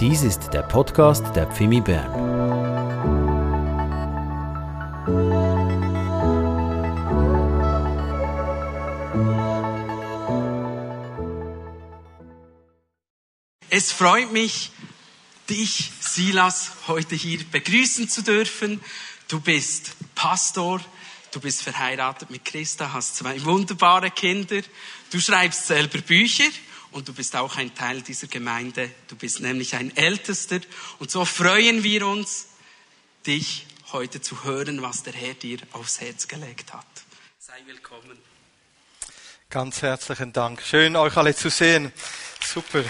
Dies ist der Podcast der Pfimi Bern. Es freut mich, dich, Silas, heute hier begrüßen zu dürfen. Du bist Pastor, du bist verheiratet mit Christa, hast zwei wunderbare Kinder, du schreibst selber Bücher und du bist auch ein Teil dieser Gemeinde. Du bist nämlich ein Ältester. Und so freuen wir uns, dich heute zu hören, was der Herr dir aufs Herz gelegt hat. Sei willkommen. Ganz herzlichen Dank. Schön, euch alle zu sehen. Super.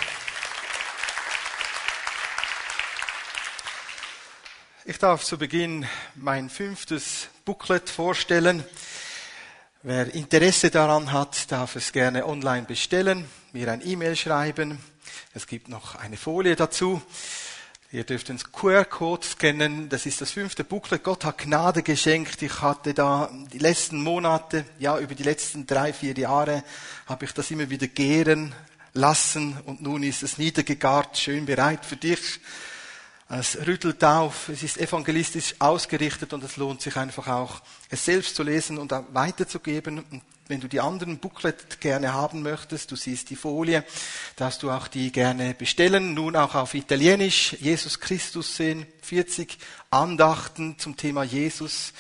Ich darf zu Beginn mein fünftes Booklet vorstellen. Wer Interesse daran hat, darf es gerne online bestellen, mir ein E-Mail schreiben. Es gibt noch eine Folie dazu. Ihr dürft den QR-Code scannen. Das ist das fünfte Booklet. Gott hat Gnade geschenkt. Ich hatte da die letzten Monate, ja, über die letzten drei, vier Jahre, habe ich das immer wieder gären lassen und nun ist es niedergegart, schön bereit für dich. Es rüttelt auf, es ist evangelistisch ausgerichtet und es lohnt sich einfach auch, es selbst zu lesen und weiterzugeben. Und wenn du die anderen Booklet gerne haben möchtest, du siehst die Folie, darfst du auch die gerne bestellen. Nun auch auf Italienisch, Jesus Christus sehen, 40 Andachten zum Thema Jesus.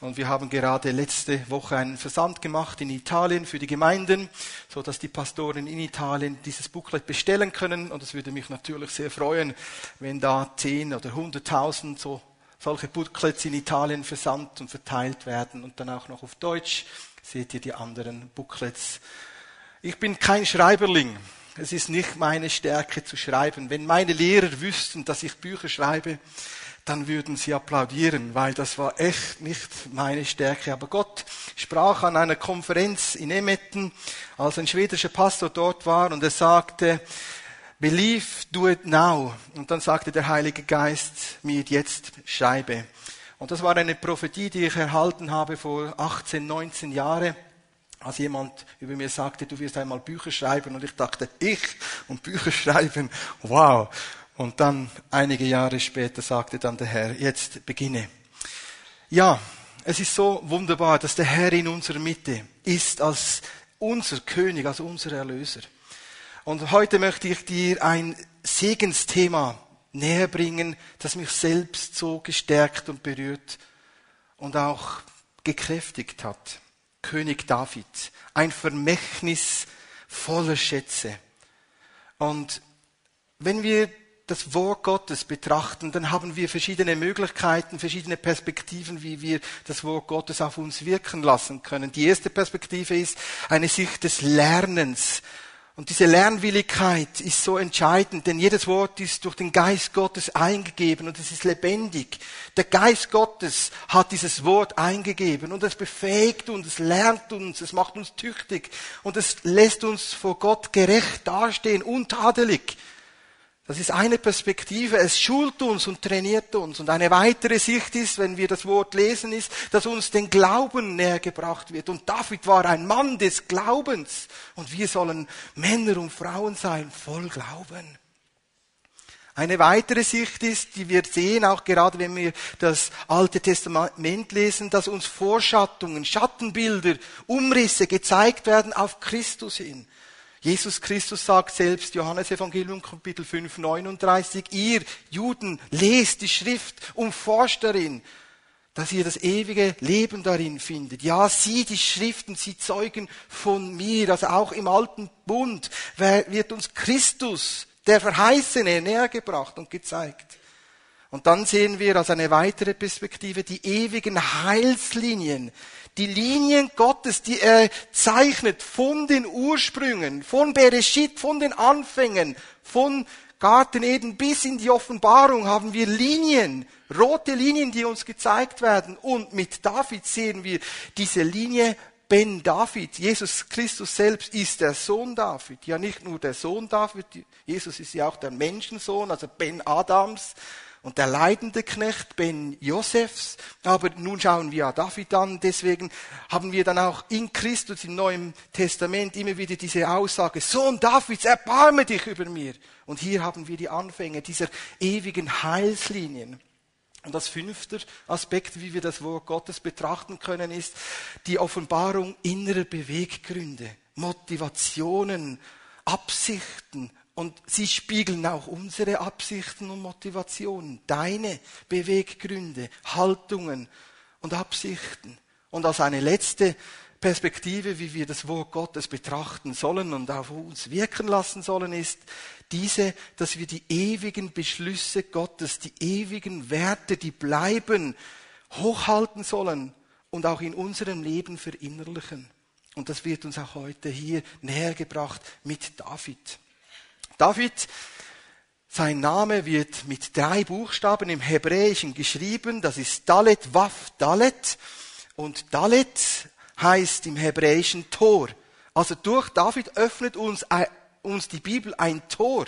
Und wir haben gerade letzte Woche einen Versand gemacht in Italien für die Gemeinden, so dass die Pastoren in Italien dieses Booklet bestellen können. Und es würde mich natürlich sehr freuen, wenn da zehn oder hunderttausend so solche Booklets in Italien versandt und verteilt werden und dann auch noch auf Deutsch. Seht ihr die anderen Booklets. Ich bin kein Schreiberling. Es ist nicht meine Stärke zu schreiben. Wenn meine Lehrer wüssten, dass ich Bücher schreibe, dann würden sie applaudieren, weil das war echt nicht meine Stärke. Aber Gott sprach an einer Konferenz in Emmetten, als ein schwedischer Pastor dort war, und er sagte, Believe, do it now. Und dann sagte der Heilige Geist mir jetzt schreibe. Und das war eine Prophetie, die ich erhalten habe vor 18, 19 Jahren als jemand über mir sagte, du wirst einmal Bücher schreiben und ich dachte, ich und Bücher schreiben, wow. Und dann einige Jahre später sagte dann der Herr, jetzt beginne. Ja, es ist so wunderbar, dass der Herr in unserer Mitte ist als unser König, als unser Erlöser. Und heute möchte ich dir ein Segensthema näher bringen, das mich selbst so gestärkt und berührt und auch gekräftigt hat. König David, ein Vermächtnis voller Schätze. Und wenn wir das Wort Gottes betrachten, dann haben wir verschiedene Möglichkeiten, verschiedene Perspektiven, wie wir das Wort Gottes auf uns wirken lassen können. Die erste Perspektive ist eine Sicht des Lernens. Und diese Lernwilligkeit ist so entscheidend, denn jedes Wort ist durch den Geist Gottes eingegeben und es ist lebendig. Der Geist Gottes hat dieses Wort eingegeben und es befähigt uns, es lernt uns, es macht uns tüchtig und es lässt uns vor Gott gerecht dastehen, untadelig. Das ist eine Perspektive. Es schult uns und trainiert uns. Und eine weitere Sicht ist, wenn wir das Wort lesen, ist, dass uns den Glauben näher gebracht wird. Und David war ein Mann des Glaubens. Und wir sollen Männer und Frauen sein, voll Glauben. Eine weitere Sicht ist, die wir sehen, auch gerade wenn wir das Alte Testament lesen, dass uns Vorschattungen, Schattenbilder, Umrisse gezeigt werden auf Christus hin. Jesus Christus sagt selbst, Johannes Evangelium Kapitel 5, 39, ihr Juden lest die Schrift und forscht darin, dass ihr das ewige Leben darin findet. Ja, sie, die Schriften, sie zeugen von mir. Also auch im alten Bund wird uns Christus, der Verheißene, nähergebracht und gezeigt. Und dann sehen wir als eine weitere Perspektive die ewigen Heilslinien, die Linien Gottes, die er zeichnet von den Ursprüngen, von Bereshit, von den Anfängen, von Garten Eden bis in die Offenbarung haben wir Linien, rote Linien, die uns gezeigt werden. Und mit David sehen wir diese Linie Ben David. Jesus Christus selbst ist der Sohn David. Ja, nicht nur der Sohn David. Jesus ist ja auch der Menschensohn, also Ben Adams. Und der leidende Knecht Ben Josefs. Aber nun schauen wir David an. Deswegen haben wir dann auch in Christus im Neuen Testament immer wieder diese Aussage, Sohn Davids, erbarme dich über mir. Und hier haben wir die Anfänge dieser ewigen Heilslinien. Und das fünfte Aspekt, wie wir das Wort Gottes betrachten können, ist die Offenbarung innerer Beweggründe, Motivationen, Absichten. Und sie spiegeln auch unsere Absichten und Motivationen, deine Beweggründe, Haltungen und Absichten. Und als eine letzte Perspektive, wie wir das Wort Gottes betrachten sollen und auf uns wirken lassen sollen, ist diese, dass wir die ewigen Beschlüsse Gottes, die ewigen Werte, die bleiben, hochhalten sollen und auch in unserem Leben verinnerlichen. Und das wird uns auch heute hier näher gebracht mit David. David, sein Name wird mit drei Buchstaben im Hebräischen geschrieben. Das ist Dalet, Waf, Dalet. Und Dalet heißt im Hebräischen Tor. Also durch David öffnet uns, uns die Bibel ein Tor.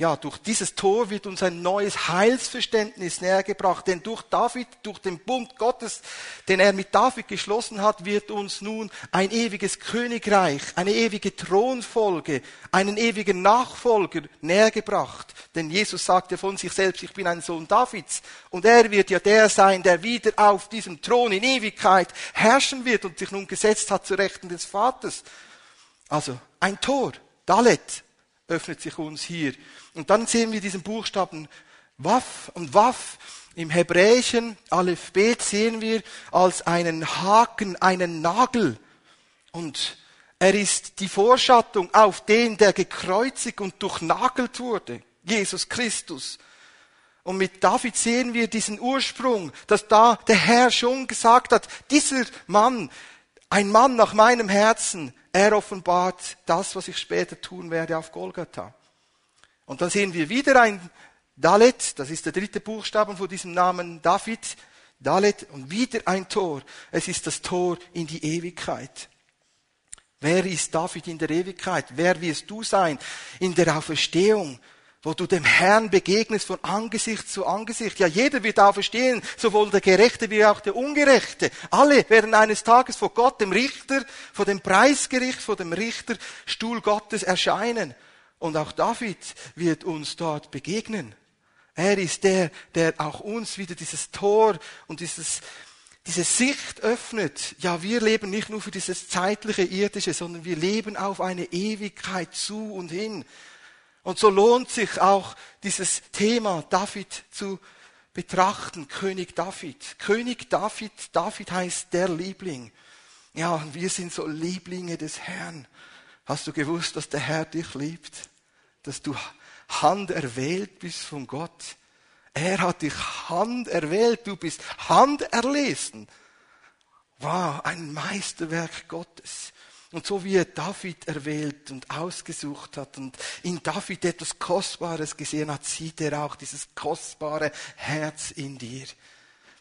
Ja, durch dieses Tor wird uns ein neues Heilsverständnis nähergebracht, denn durch David, durch den Bund Gottes, den er mit David geschlossen hat, wird uns nun ein ewiges Königreich, eine ewige Thronfolge, einen ewigen Nachfolger nähergebracht. Denn Jesus sagte von sich selbst, ich bin ein Sohn Davids. Und er wird ja der sein, der wieder auf diesem Thron in Ewigkeit herrschen wird und sich nun gesetzt hat zu Rechten des Vaters. Also ein Tor, Dalet, öffnet sich uns hier. Und dann sehen wir diesen Buchstaben Waf und Waf im hebräischen Alphabet sehen wir als einen Haken, einen Nagel. Und er ist die Vorschattung auf den, der gekreuzigt und durchnagelt wurde. Jesus Christus. Und mit David sehen wir diesen Ursprung, dass da der Herr schon gesagt hat, dieser Mann, ein Mann nach meinem Herzen, er offenbart das, was ich später tun werde auf Golgatha. Und dann sehen wir wieder ein Dalet, das ist der dritte Buchstabe von diesem Namen David, Dalet und wieder ein Tor. Es ist das Tor in die Ewigkeit. Wer ist David in der Ewigkeit? Wer wirst du sein in der Auferstehung? Wo du dem Herrn begegnest von Angesicht zu Angesicht. Ja, jeder wird auferstehen, sowohl der Gerechte wie auch der Ungerechte. Alle werden eines Tages vor Gott, dem Richter, vor dem Preisgericht, vor dem Richterstuhl Gottes erscheinen. Und auch David wird uns dort begegnen. Er ist der, der auch uns wieder dieses Tor und dieses, diese Sicht öffnet. Ja, wir leben nicht nur für dieses zeitliche, irdische, sondern wir leben auf eine Ewigkeit zu und hin. Und so lohnt sich auch dieses Thema David zu betrachten, König David. König David, David heißt der Liebling. Ja, und wir sind so Lieblinge des Herrn. Hast du gewusst, dass der Herr dich liebt? Dass du Hand erwählt bist von Gott? Er hat dich Hand erwählt, du bist Hand erlesen. Wow, ein Meisterwerk Gottes. Und so wie er David erwählt und ausgesucht hat und in David etwas Kostbares gesehen hat, sieht er auch dieses kostbare Herz in dir.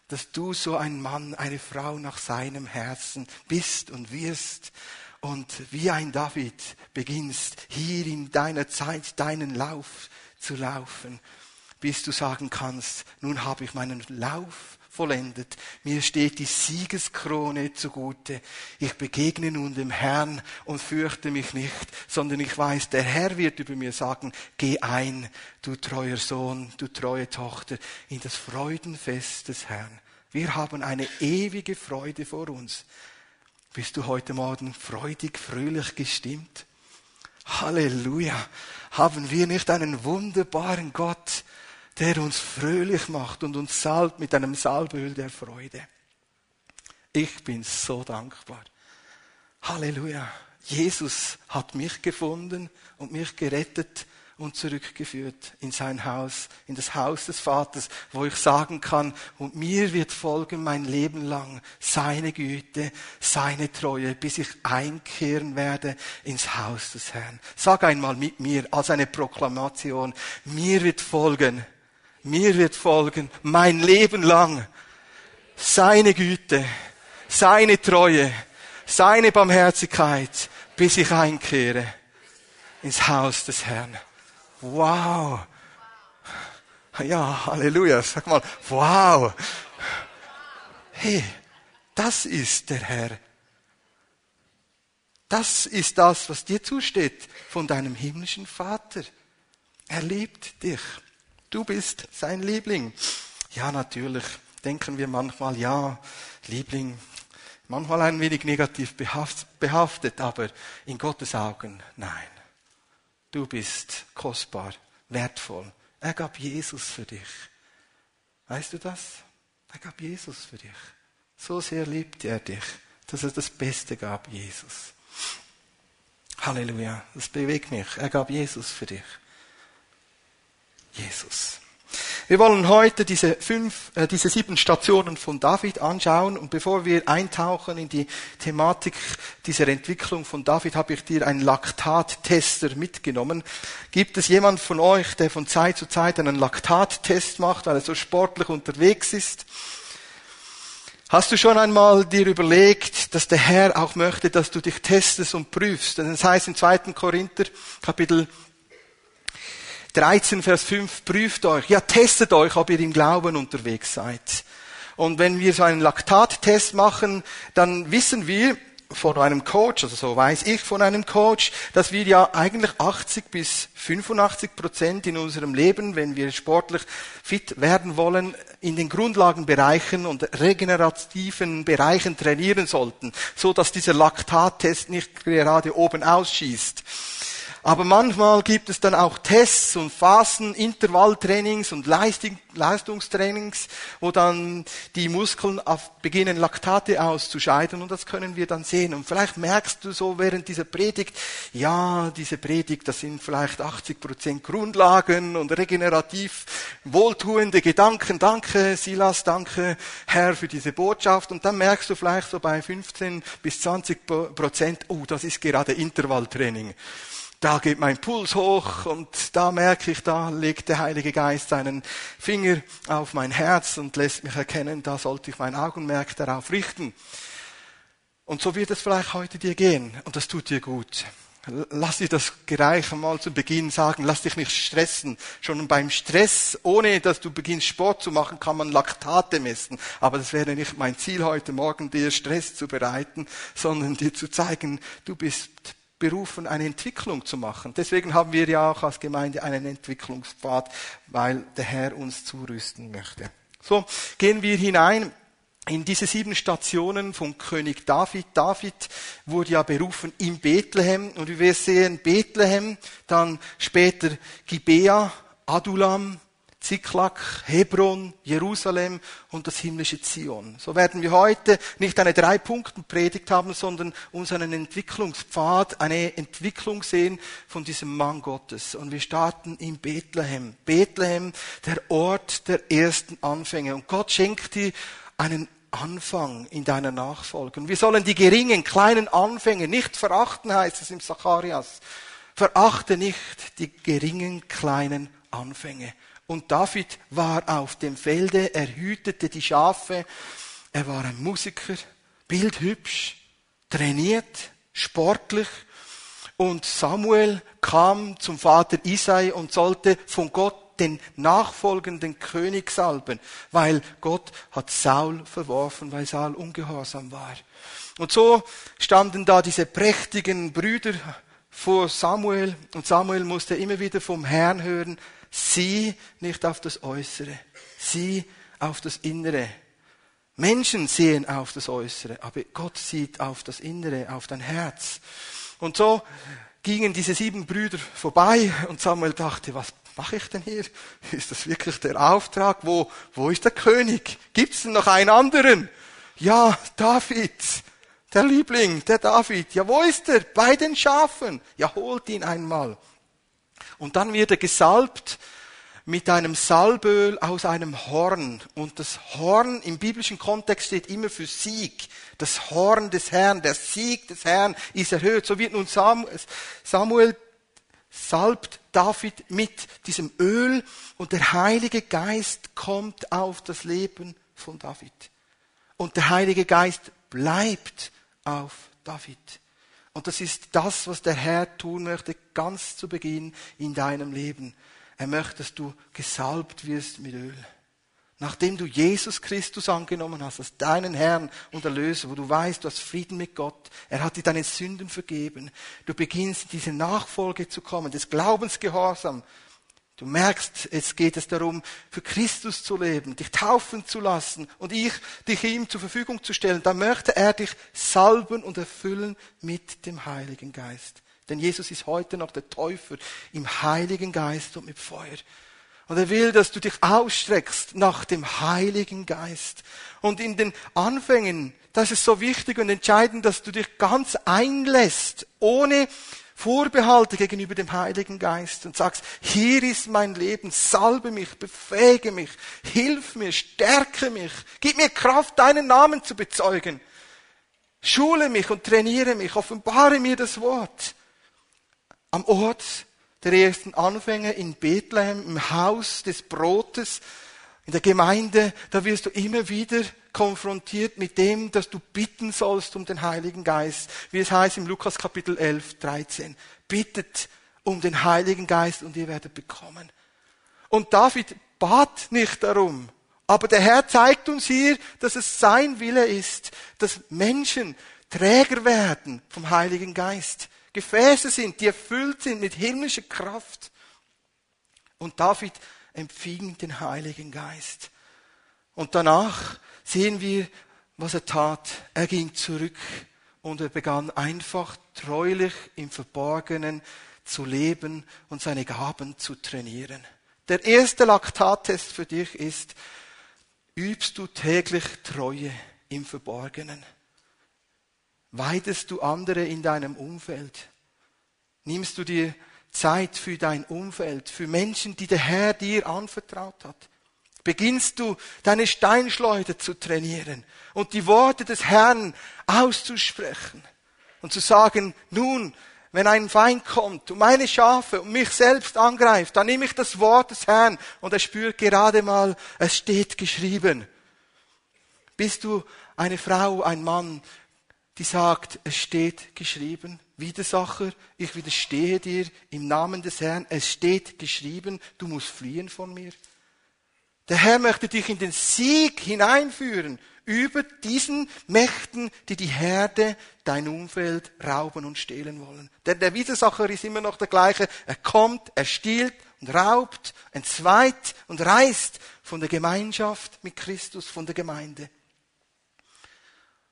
Dass du so ein Mann, eine Frau nach seinem Herzen bist und wirst und wie ein David beginnst, hier in deiner Zeit deinen Lauf zu laufen, bis du sagen kannst, nun habe ich meinen Lauf vollendet. Mir steht die Siegeskrone zugute. Ich begegne nun dem Herrn und fürchte mich nicht, sondern ich weiß, der Herr wird über mir sagen, geh ein, du treuer Sohn, du treue Tochter, in das Freudenfest des Herrn. Wir haben eine ewige Freude vor uns. Bist du heute Morgen freudig, fröhlich gestimmt? Halleluja. Haben wir nicht einen wunderbaren Gott, der uns fröhlich macht und uns salbt mit einem Salböl der Freude. Ich bin so dankbar. Halleluja. Jesus hat mich gefunden und mich gerettet und zurückgeführt in sein Haus, in das Haus des Vaters, wo ich sagen kann, und mir wird folgen mein Leben lang seine Güte, seine Treue, bis ich einkehren werde ins Haus des Herrn. Sag einmal mit mir als eine Proklamation, mir wird folgen mir wird folgen mein Leben lang seine Güte, seine Treue, seine Barmherzigkeit, bis ich einkehre ins Haus des Herrn. Wow. Ja, Halleluja. Sag mal, wow. Hey, das ist der Herr. Das ist das, was dir zusteht von deinem himmlischen Vater. Er liebt dich. Du bist sein Liebling. Ja, natürlich denken wir manchmal, ja, Liebling, manchmal ein wenig negativ behaftet, aber in Gottes Augen nein. Du bist kostbar, wertvoll. Er gab Jesus für dich. Weißt du das? Er gab Jesus für dich. So sehr liebt er dich, dass er das Beste gab, Jesus. Halleluja, das bewegt mich. Er gab Jesus für dich. Jesus. Wir wollen heute diese fünf, äh, diese sieben Stationen von David anschauen und bevor wir eintauchen in die Thematik dieser Entwicklung von David, habe ich dir einen Laktattester mitgenommen. Gibt es jemand von euch, der von Zeit zu Zeit einen Laktattest macht, weil er so sportlich unterwegs ist? Hast du schon einmal dir überlegt, dass der Herr auch möchte, dass du dich testest und prüfst? Das heißt in 2. Korinther, Kapitel 13, Vers 5, prüft euch, ja, testet euch, ob ihr im Glauben unterwegs seid. Und wenn wir so einen Laktattest machen, dann wissen wir von einem Coach, also so weiß ich von einem Coach, dass wir ja eigentlich 80 bis 85 Prozent in unserem Leben, wenn wir sportlich fit werden wollen, in den Grundlagenbereichen und regenerativen Bereichen trainieren sollten, so dass dieser Laktattest nicht gerade oben ausschießt. Aber manchmal gibt es dann auch Tests und Phasen, Intervalltrainings und Leistungstrainings, wo dann die Muskeln beginnen, Laktate auszuscheiden und das können wir dann sehen. Und vielleicht merkst du so während dieser Predigt, ja, diese Predigt, das sind vielleicht 80 Prozent Grundlagen und regenerativ wohltuende Gedanken. Danke, Silas, danke, Herr, für diese Botschaft. Und dann merkst du vielleicht so bei 15 bis 20 Prozent, oh, das ist gerade Intervalltraining da geht mein Puls hoch und da merke ich, da legt der Heilige Geist seinen Finger auf mein Herz und lässt mich erkennen, da sollte ich mein Augenmerk darauf richten. Und so wird es vielleicht heute dir gehen und das tut dir gut. Lass dir das gleich mal zu Beginn sagen, lass dich nicht stressen. Schon beim Stress, ohne dass du beginnst Sport zu machen, kann man Laktate messen. Aber das wäre nicht mein Ziel heute Morgen, dir Stress zu bereiten, sondern dir zu zeigen, du bist berufen, eine Entwicklung zu machen. Deswegen haben wir ja auch als Gemeinde einen Entwicklungspfad, weil der Herr uns zurüsten möchte. So, gehen wir hinein in diese sieben Stationen von König David. David wurde ja berufen in Bethlehem und wie wir sehen, Bethlehem, dann später Gibea, Adulam, Ziklag, Hebron, Jerusalem und das himmlische Zion. So werden wir heute nicht eine Drei-Punkten-Predigt haben, sondern uns einen Entwicklungspfad, eine Entwicklung sehen von diesem Mann Gottes. Und wir starten in Bethlehem. Bethlehem, der Ort der ersten Anfänge. Und Gott schenkt dir einen Anfang in deiner Nachfolge. Und wir sollen die geringen, kleinen Anfänge nicht verachten, heißt es im Zacharias. Verachte nicht die geringen, kleinen Anfänge. Und David war auf dem Felde, er hütete die Schafe, er war ein Musiker, bildhübsch, trainiert, sportlich. Und Samuel kam zum Vater Isai und sollte von Gott den nachfolgenden König salben, weil Gott hat Saul verworfen, weil Saul ungehorsam war. Und so standen da diese prächtigen Brüder vor Samuel und Samuel musste immer wieder vom Herrn hören, Sieh nicht auf das Äußere, sieh auf das Innere. Menschen sehen auf das Äußere, aber Gott sieht auf das Innere, auf dein Herz. Und so gingen diese sieben Brüder vorbei und Samuel dachte, was mache ich denn hier? Ist das wirklich der Auftrag? Wo, wo ist der König? Gibt es denn noch einen anderen? Ja, David, der Liebling, der David. Ja, wo ist er? Bei den Schafen. Ja, holt ihn einmal. Und dann wird er gesalbt mit einem Salböl aus einem Horn. Und das Horn im biblischen Kontext steht immer für Sieg. Das Horn des Herrn, der Sieg des Herrn ist erhöht. So wird nun Samuel salbt David mit diesem Öl und der Heilige Geist kommt auf das Leben von David. Und der Heilige Geist bleibt auf David. Und das ist das, was der Herr tun möchte, ganz zu Beginn in deinem Leben. Er möchte, dass du gesalbt wirst mit Öl. Nachdem du Jesus Christus angenommen hast, als deinen Herrn und Erlöser, wo du weißt, du hast Frieden mit Gott, er hat dir deine Sünden vergeben, du beginnst in diese Nachfolge zu kommen, des Glaubensgehorsam. Du merkst, es geht es darum, für Christus zu leben, dich taufen zu lassen und ich, dich ihm zur Verfügung zu stellen. Da möchte er dich salben und erfüllen mit dem Heiligen Geist. Denn Jesus ist heute noch der Täufer im Heiligen Geist und mit Feuer. Und er will, dass du dich ausstreckst nach dem Heiligen Geist. Und in den Anfängen, das ist so wichtig und entscheidend, dass du dich ganz einlässt, ohne Vorbehalte gegenüber dem Heiligen Geist und sagst, hier ist mein Leben, salbe mich, befähige mich, hilf mir, stärke mich, gib mir Kraft, deinen Namen zu bezeugen. Schule mich und trainiere mich, offenbare mir das Wort. Am Ort der ersten Anfänge in Bethlehem, im Haus des Brotes, in der Gemeinde, da wirst du immer wieder konfrontiert mit dem, dass du bitten sollst um den Heiligen Geist. Wie es heißt im Lukas Kapitel 11, 13. Bittet um den Heiligen Geist und ihr werdet bekommen. Und David bat nicht darum. Aber der Herr zeigt uns hier, dass es sein Wille ist, dass Menschen Träger werden vom Heiligen Geist. Gefäße sind, die erfüllt sind mit himmlischer Kraft. Und David empfing den Heiligen Geist. Und danach sehen wir, was er tat. Er ging zurück und er begann einfach treulich im Verborgenen zu leben und seine Gaben zu trainieren. Der erste Laktattest für dich ist, übst du täglich Treue im Verborgenen? Weidest du andere in deinem Umfeld? Nimmst du dir Zeit für dein Umfeld, für Menschen, die der Herr dir anvertraut hat? Beginnst du deine Steinschleuder zu trainieren und die Worte des Herrn auszusprechen und zu sagen, nun, wenn ein Feind kommt und meine Schafe und mich selbst angreift, dann nehme ich das Wort des Herrn und er spürt gerade mal, es steht geschrieben. Bist du eine Frau, ein Mann, die sagt, es steht geschrieben. Widersacher, ich widerstehe dir im Namen des Herrn. Es steht geschrieben, du musst fliehen von mir. Der Herr möchte dich in den Sieg hineinführen über diesen Mächten, die die Herde, dein Umfeld rauben und stehlen wollen. Denn der Widersacher ist immer noch der gleiche. Er kommt, er stiehlt und raubt, entzweit und reißt von der Gemeinschaft mit Christus, von der Gemeinde.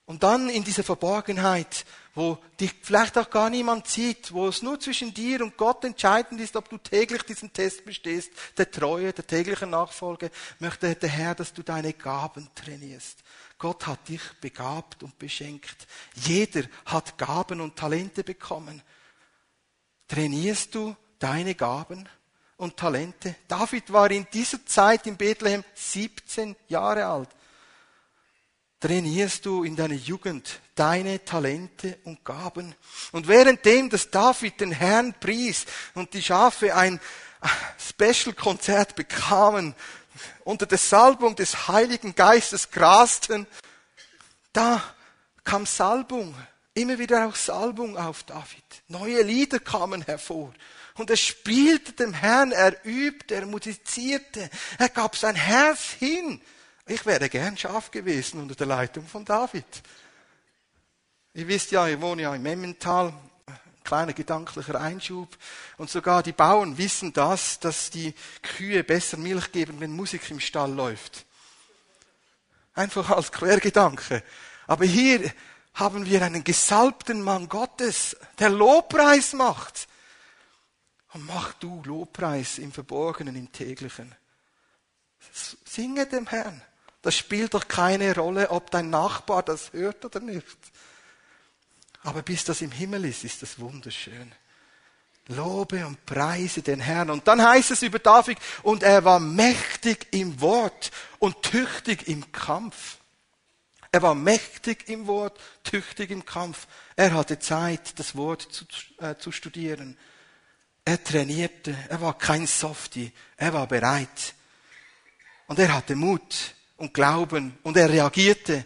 Und dann in dieser Verborgenheit, wo dich vielleicht auch gar niemand sieht, wo es nur zwischen dir und Gott entscheidend ist, ob du täglich diesen Test bestehst, der Treue, der täglichen Nachfolge, möchte der Herr, dass du deine Gaben trainierst. Gott hat dich begabt und beschenkt. Jeder hat Gaben und Talente bekommen. Trainierst du deine Gaben und Talente? David war in dieser Zeit in Bethlehem 17 Jahre alt trainierst du in deiner Jugend deine Talente und Gaben. Und währenddem, dass David den Herrn pries und die Schafe ein Special-Konzert bekamen, unter der Salbung des Heiligen Geistes grasten, da kam Salbung, immer wieder auch Salbung auf David. Neue Lieder kamen hervor. Und er spielte dem Herrn, er übte, er musizierte, er gab sein Herz hin ich wäre gern Schaf gewesen unter der Leitung von David. Ihr wisst ja, ich wohne ja im Emmental, kleiner gedanklicher Einschub. Und sogar die Bauern wissen das, dass die Kühe besser Milch geben, wenn Musik im Stall läuft. Einfach als Quergedanke. Aber hier haben wir einen gesalbten Mann Gottes, der Lobpreis macht. Und mach du Lobpreis im Verborgenen, im täglichen. Singe dem Herrn. Das spielt doch keine Rolle, ob dein Nachbar das hört oder nicht. Aber bis das im Himmel ist, ist das wunderschön. Lobe und preise den Herrn. Und dann heißt es über David, und er war mächtig im Wort und tüchtig im Kampf. Er war mächtig im Wort, tüchtig im Kampf. Er hatte Zeit, das Wort zu, äh, zu studieren. Er trainierte. Er war kein Softie. Er war bereit. Und er hatte Mut und Glauben und er reagierte.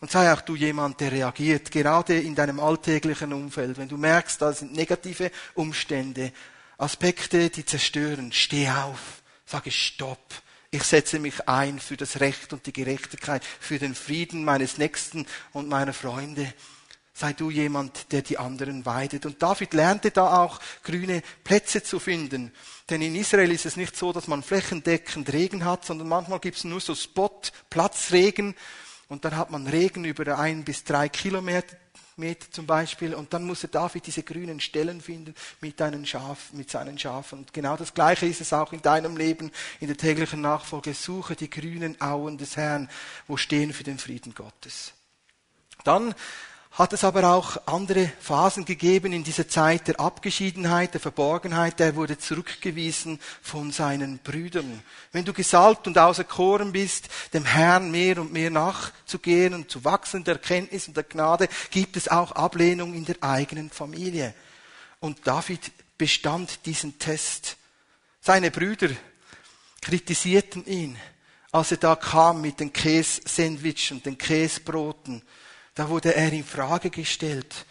Und sei auch du jemand, der reagiert, gerade in deinem alltäglichen Umfeld. Wenn du merkst, da sind negative Umstände, Aspekte, die zerstören. Steh auf, sage Stopp. Ich setze mich ein für das Recht und die Gerechtigkeit, für den Frieden meines Nächsten und meiner Freunde. Sei du jemand, der die anderen weidet. Und David lernte da auch grüne Plätze zu finden. Denn in Israel ist es nicht so, dass man flächendeckend Regen hat, sondern manchmal gibt es nur so Spot, Platzregen. Und dann hat man Regen über ein bis drei Kilometer Meter zum Beispiel. Und dann musste David diese grünen Stellen finden mit, deinen Schaf, mit seinen Schafen. Und genau das Gleiche ist es auch in deinem Leben, in der täglichen Nachfolge. Suche die grünen Auen des Herrn, wo stehen für den Frieden Gottes. Dann hat es aber auch andere Phasen gegeben in dieser Zeit der Abgeschiedenheit, der Verborgenheit. Der wurde zurückgewiesen von seinen Brüdern. Wenn du gesalbt und auserkoren bist, dem Herrn mehr und mehr nachzugehen und zu wachsen der Erkenntnis und der Gnade, gibt es auch Ablehnung in der eigenen Familie. Und David bestand diesen Test. Seine Brüder kritisierten ihn, als er da kam mit den Kässandwich und den Käsebroten da wurde er in Frage gestellt.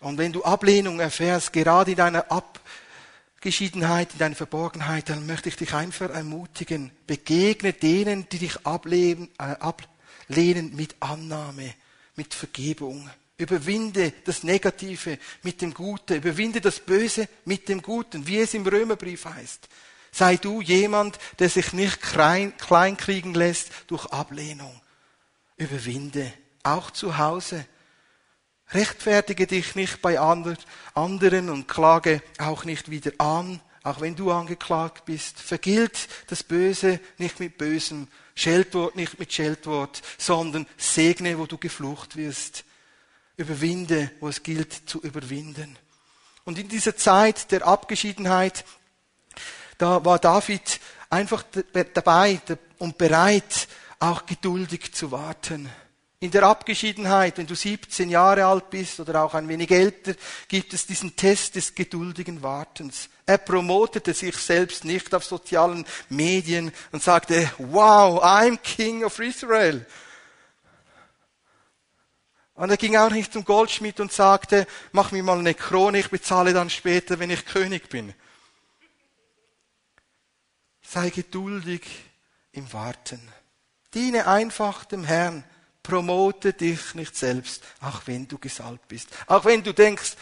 Und wenn du Ablehnung erfährst, gerade in deiner Abgeschiedenheit, in deiner Verborgenheit, dann möchte ich dich einfach ermutigen. Begegne denen, die dich ablehnen, äh, ablehnen mit Annahme, mit Vergebung. Überwinde das Negative mit dem Guten. Überwinde das Böse mit dem Guten, wie es im Römerbrief heißt. Sei du jemand, der sich nicht kleinkriegen lässt durch Ablehnung. Überwinde auch zu Hause. Rechtfertige dich nicht bei anderen und klage auch nicht wieder an, auch wenn du angeklagt bist. Vergilt das Böse nicht mit Bösem, Scheldwort nicht mit Scheldwort, sondern segne, wo du geflucht wirst. Überwinde, wo es gilt zu überwinden. Und in dieser Zeit der Abgeschiedenheit, da war David einfach dabei und bereit, auch geduldig zu warten. In der Abgeschiedenheit, wenn du 17 Jahre alt bist oder auch ein wenig älter, gibt es diesen Test des geduldigen Wartens. Er promotete sich selbst nicht auf sozialen Medien und sagte, wow, I'm King of Israel. Und er ging auch nicht zum Goldschmied und sagte, mach mir mal eine Krone, ich bezahle dann später, wenn ich König bin. Sei geduldig im Warten. Diene einfach dem Herrn promote dich nicht selbst, auch wenn du gesalbt bist. Auch wenn du denkst,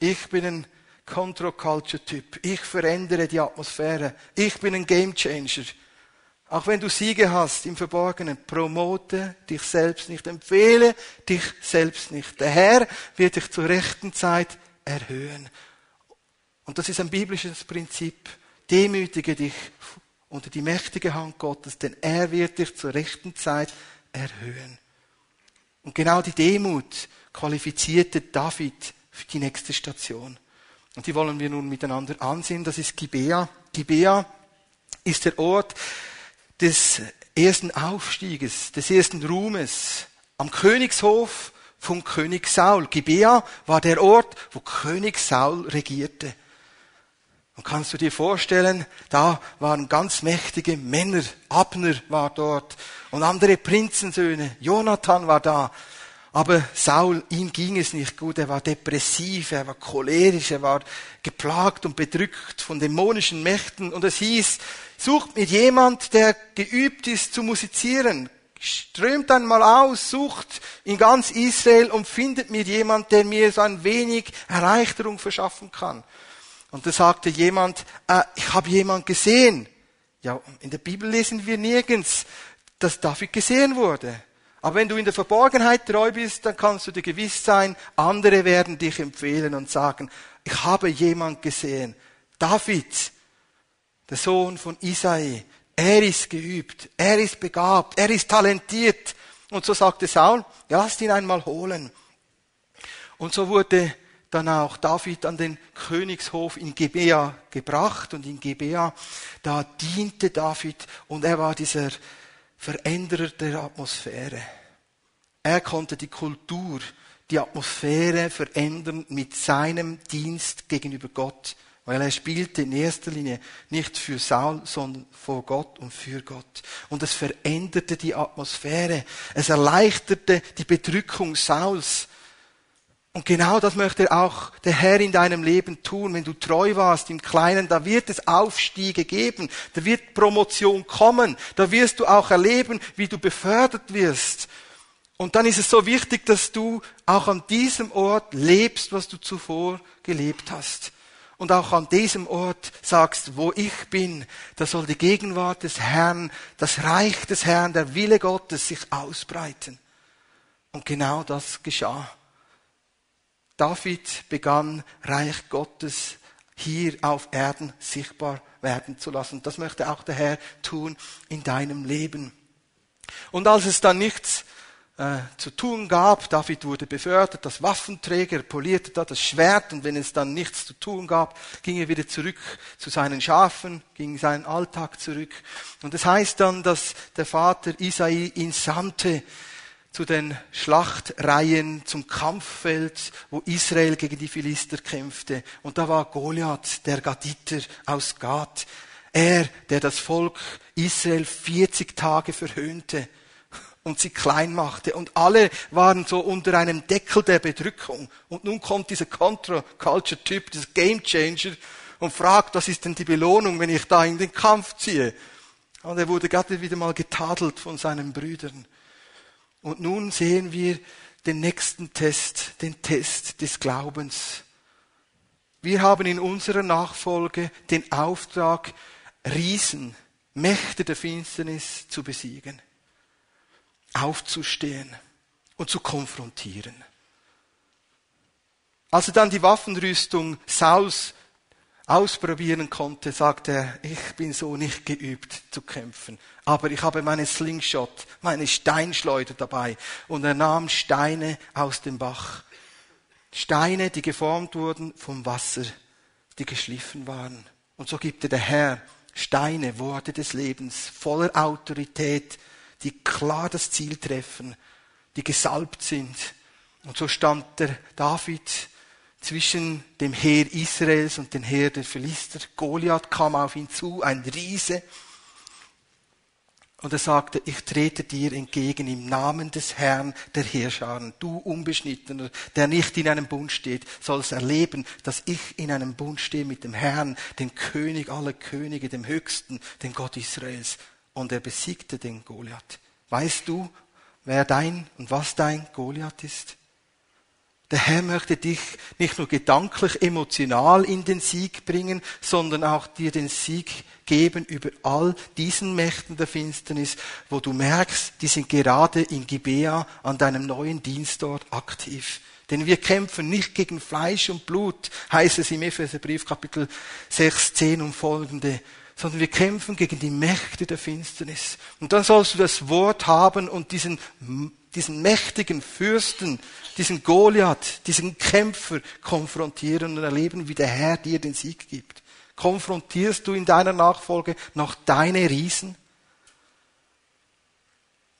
ich bin ein Control-Culture-Typ, ich verändere die Atmosphäre, ich bin ein Game-Changer. Auch wenn du Siege hast im Verborgenen, promote dich selbst nicht, empfehle dich selbst nicht. Der Herr wird dich zur rechten Zeit erhöhen. Und das ist ein biblisches Prinzip. Demütige dich unter die mächtige Hand Gottes, denn er wird dich zur rechten Zeit erhöhen. Und genau die Demut qualifizierte David für die nächste Station. Und die wollen wir nun miteinander ansehen. Das ist Gibea. Gibea ist der Ort des ersten Aufstieges, des ersten Ruhmes am Königshof von König Saul. Gibea war der Ort, wo König Saul regierte. Und kannst du dir vorstellen, da waren ganz mächtige Männer. Abner war dort und andere Prinzensöhne. Jonathan war da. Aber Saul, ihm ging es nicht gut. Er war depressiv, er war cholerisch, er war geplagt und bedrückt von dämonischen Mächten. Und es hieß, sucht mir jemand, der geübt ist zu musizieren. Strömt einmal aus, sucht in ganz Israel und findet mir jemand, der mir so ein wenig Erleichterung verschaffen kann. Und da sagte jemand, äh, ich habe jemand gesehen. Ja, in der Bibel lesen wir nirgends, dass David gesehen wurde. Aber wenn du in der Verborgenheit treu bist, dann kannst du dir gewiss sein, andere werden dich empfehlen und sagen, ich habe jemand gesehen. David, der Sohn von Isai, er ist geübt, er ist begabt, er ist talentiert. Und so sagte Saul, lasst ihn einmal holen. Und so wurde dann auch David an den Königshof in Gebea gebracht und in Gebea, da diente David und er war dieser Veränderer der Atmosphäre. Er konnte die Kultur, die Atmosphäre verändern mit seinem Dienst gegenüber Gott, weil er spielte in erster Linie nicht für Saul, sondern vor Gott und für Gott. Und es veränderte die Atmosphäre. Es erleichterte die Bedrückung Sauls Und genau das möchte auch der Herr in deinem Leben tun, wenn du treu warst im Kleinen. Da wird es Aufstiege geben, da wird Promotion kommen, da wirst du auch erleben, wie du befördert wirst. Und dann ist es so wichtig, dass du auch an diesem Ort lebst, was du zuvor gelebt hast. Und auch an diesem Ort sagst, wo ich bin, da soll die Gegenwart des Herrn, das Reich des Herrn, der Wille Gottes sich ausbreiten. Und genau das geschah. David begann, Reich Gottes hier auf Erden sichtbar werden zu lassen. Das möchte auch der Herr tun in deinem Leben. Und als es dann nichts äh, zu tun gab, David wurde befördert, das Waffenträger, polierte da das Schwert und wenn es dann nichts zu tun gab, ging er wieder zurück zu seinen Schafen, ging seinen Alltag zurück. Und es das heißt dann, dass der Vater Isai ihn sandte, zu den Schlachtreihen zum Kampffeld, wo Israel gegen die Philister kämpfte. Und da war Goliath, der Gaditer aus Gath. Er, der das Volk Israel 40 Tage verhöhnte und sie klein machte. Und alle waren so unter einem Deckel der Bedrückung. Und nun kommt dieser Contra-Culture-Typ, dieser Game Changer und fragt, was ist denn die Belohnung, wenn ich da in den Kampf ziehe? Und er wurde gerade wieder mal getadelt von seinen Brüdern. Und nun sehen wir den nächsten Test, den Test des Glaubens. Wir haben in unserer Nachfolge den Auftrag, Riesen, Mächte der Finsternis zu besiegen, aufzustehen und zu konfrontieren. Als er dann die Waffenrüstung Saus ausprobieren konnte, sagte er, ich bin so nicht geübt zu kämpfen. Aber ich habe meine Slingshot, meine Steinschleuder dabei. Und er nahm Steine aus dem Bach. Steine, die geformt wurden vom Wasser, die geschliffen waren. Und so gibt er der Herr Steine, Worte des Lebens, voller Autorität, die klar das Ziel treffen, die gesalbt sind. Und so stand der David zwischen dem Heer Israels und dem Heer der Philister. Goliath kam auf ihn zu, ein Riese. Und er sagte, ich trete dir entgegen im Namen des Herrn der Heerscharen. Du Unbeschnittener, der nicht in einem Bund steht, sollst erleben, dass ich in einem Bund stehe mit dem Herrn, dem König aller Könige, dem Höchsten, dem Gott Israels. Und er besiegte den Goliath. Weißt du, wer dein und was dein Goliath ist? Der Herr möchte dich nicht nur gedanklich, emotional in den Sieg bringen, sondern auch dir den Sieg geben über all diesen Mächten der Finsternis, wo du merkst, die sind gerade in Gibea an deinem neuen Dienst dort aktiv. Denn wir kämpfen nicht gegen Fleisch und Blut, heißt es im Epheserbrief Kapitel 6, 10 und folgende, sondern wir kämpfen gegen die Mächte der Finsternis. Und dann sollst du das Wort haben und diesen diesen mächtigen Fürsten, diesen Goliath, diesen Kämpfer konfrontieren und erleben, wie der Herr dir den Sieg gibt. Konfrontierst du in deiner Nachfolge noch deine Riesen?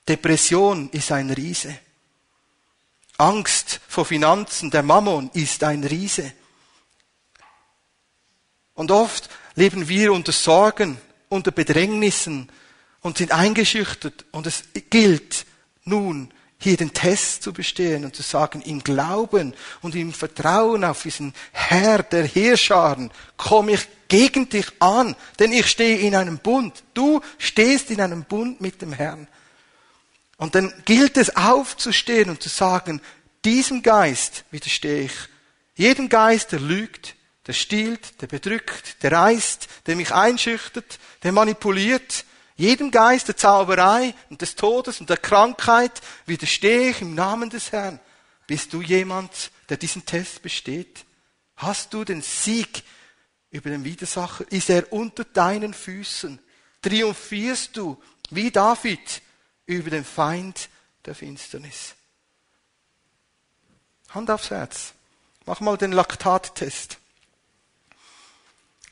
Depression ist ein Riese. Angst vor Finanzen, der Mammon ist ein Riese. Und oft leben wir unter Sorgen, unter Bedrängnissen und sind eingeschüchtert. Und es gilt nun, hier den Test zu bestehen und zu sagen, im Glauben und im Vertrauen auf diesen Herr der Heerscharen komme ich gegen dich an, denn ich stehe in einem Bund. Du stehst in einem Bund mit dem Herrn. Und dann gilt es aufzustehen und zu sagen, diesem Geist widerstehe ich. Jedem Geist, der lügt, der stiehlt, der bedrückt, der reißt, der mich einschüchtert, der manipuliert, jedem Geist der Zauberei und des Todes und der Krankheit widerstehe ich im Namen des Herrn. Bist du jemand, der diesen Test besteht? Hast du den Sieg über den Widersacher? Ist er unter deinen Füßen? Triumphierst du wie David über den Feind der Finsternis? Hand aufs Herz. Mach mal den Laktattest.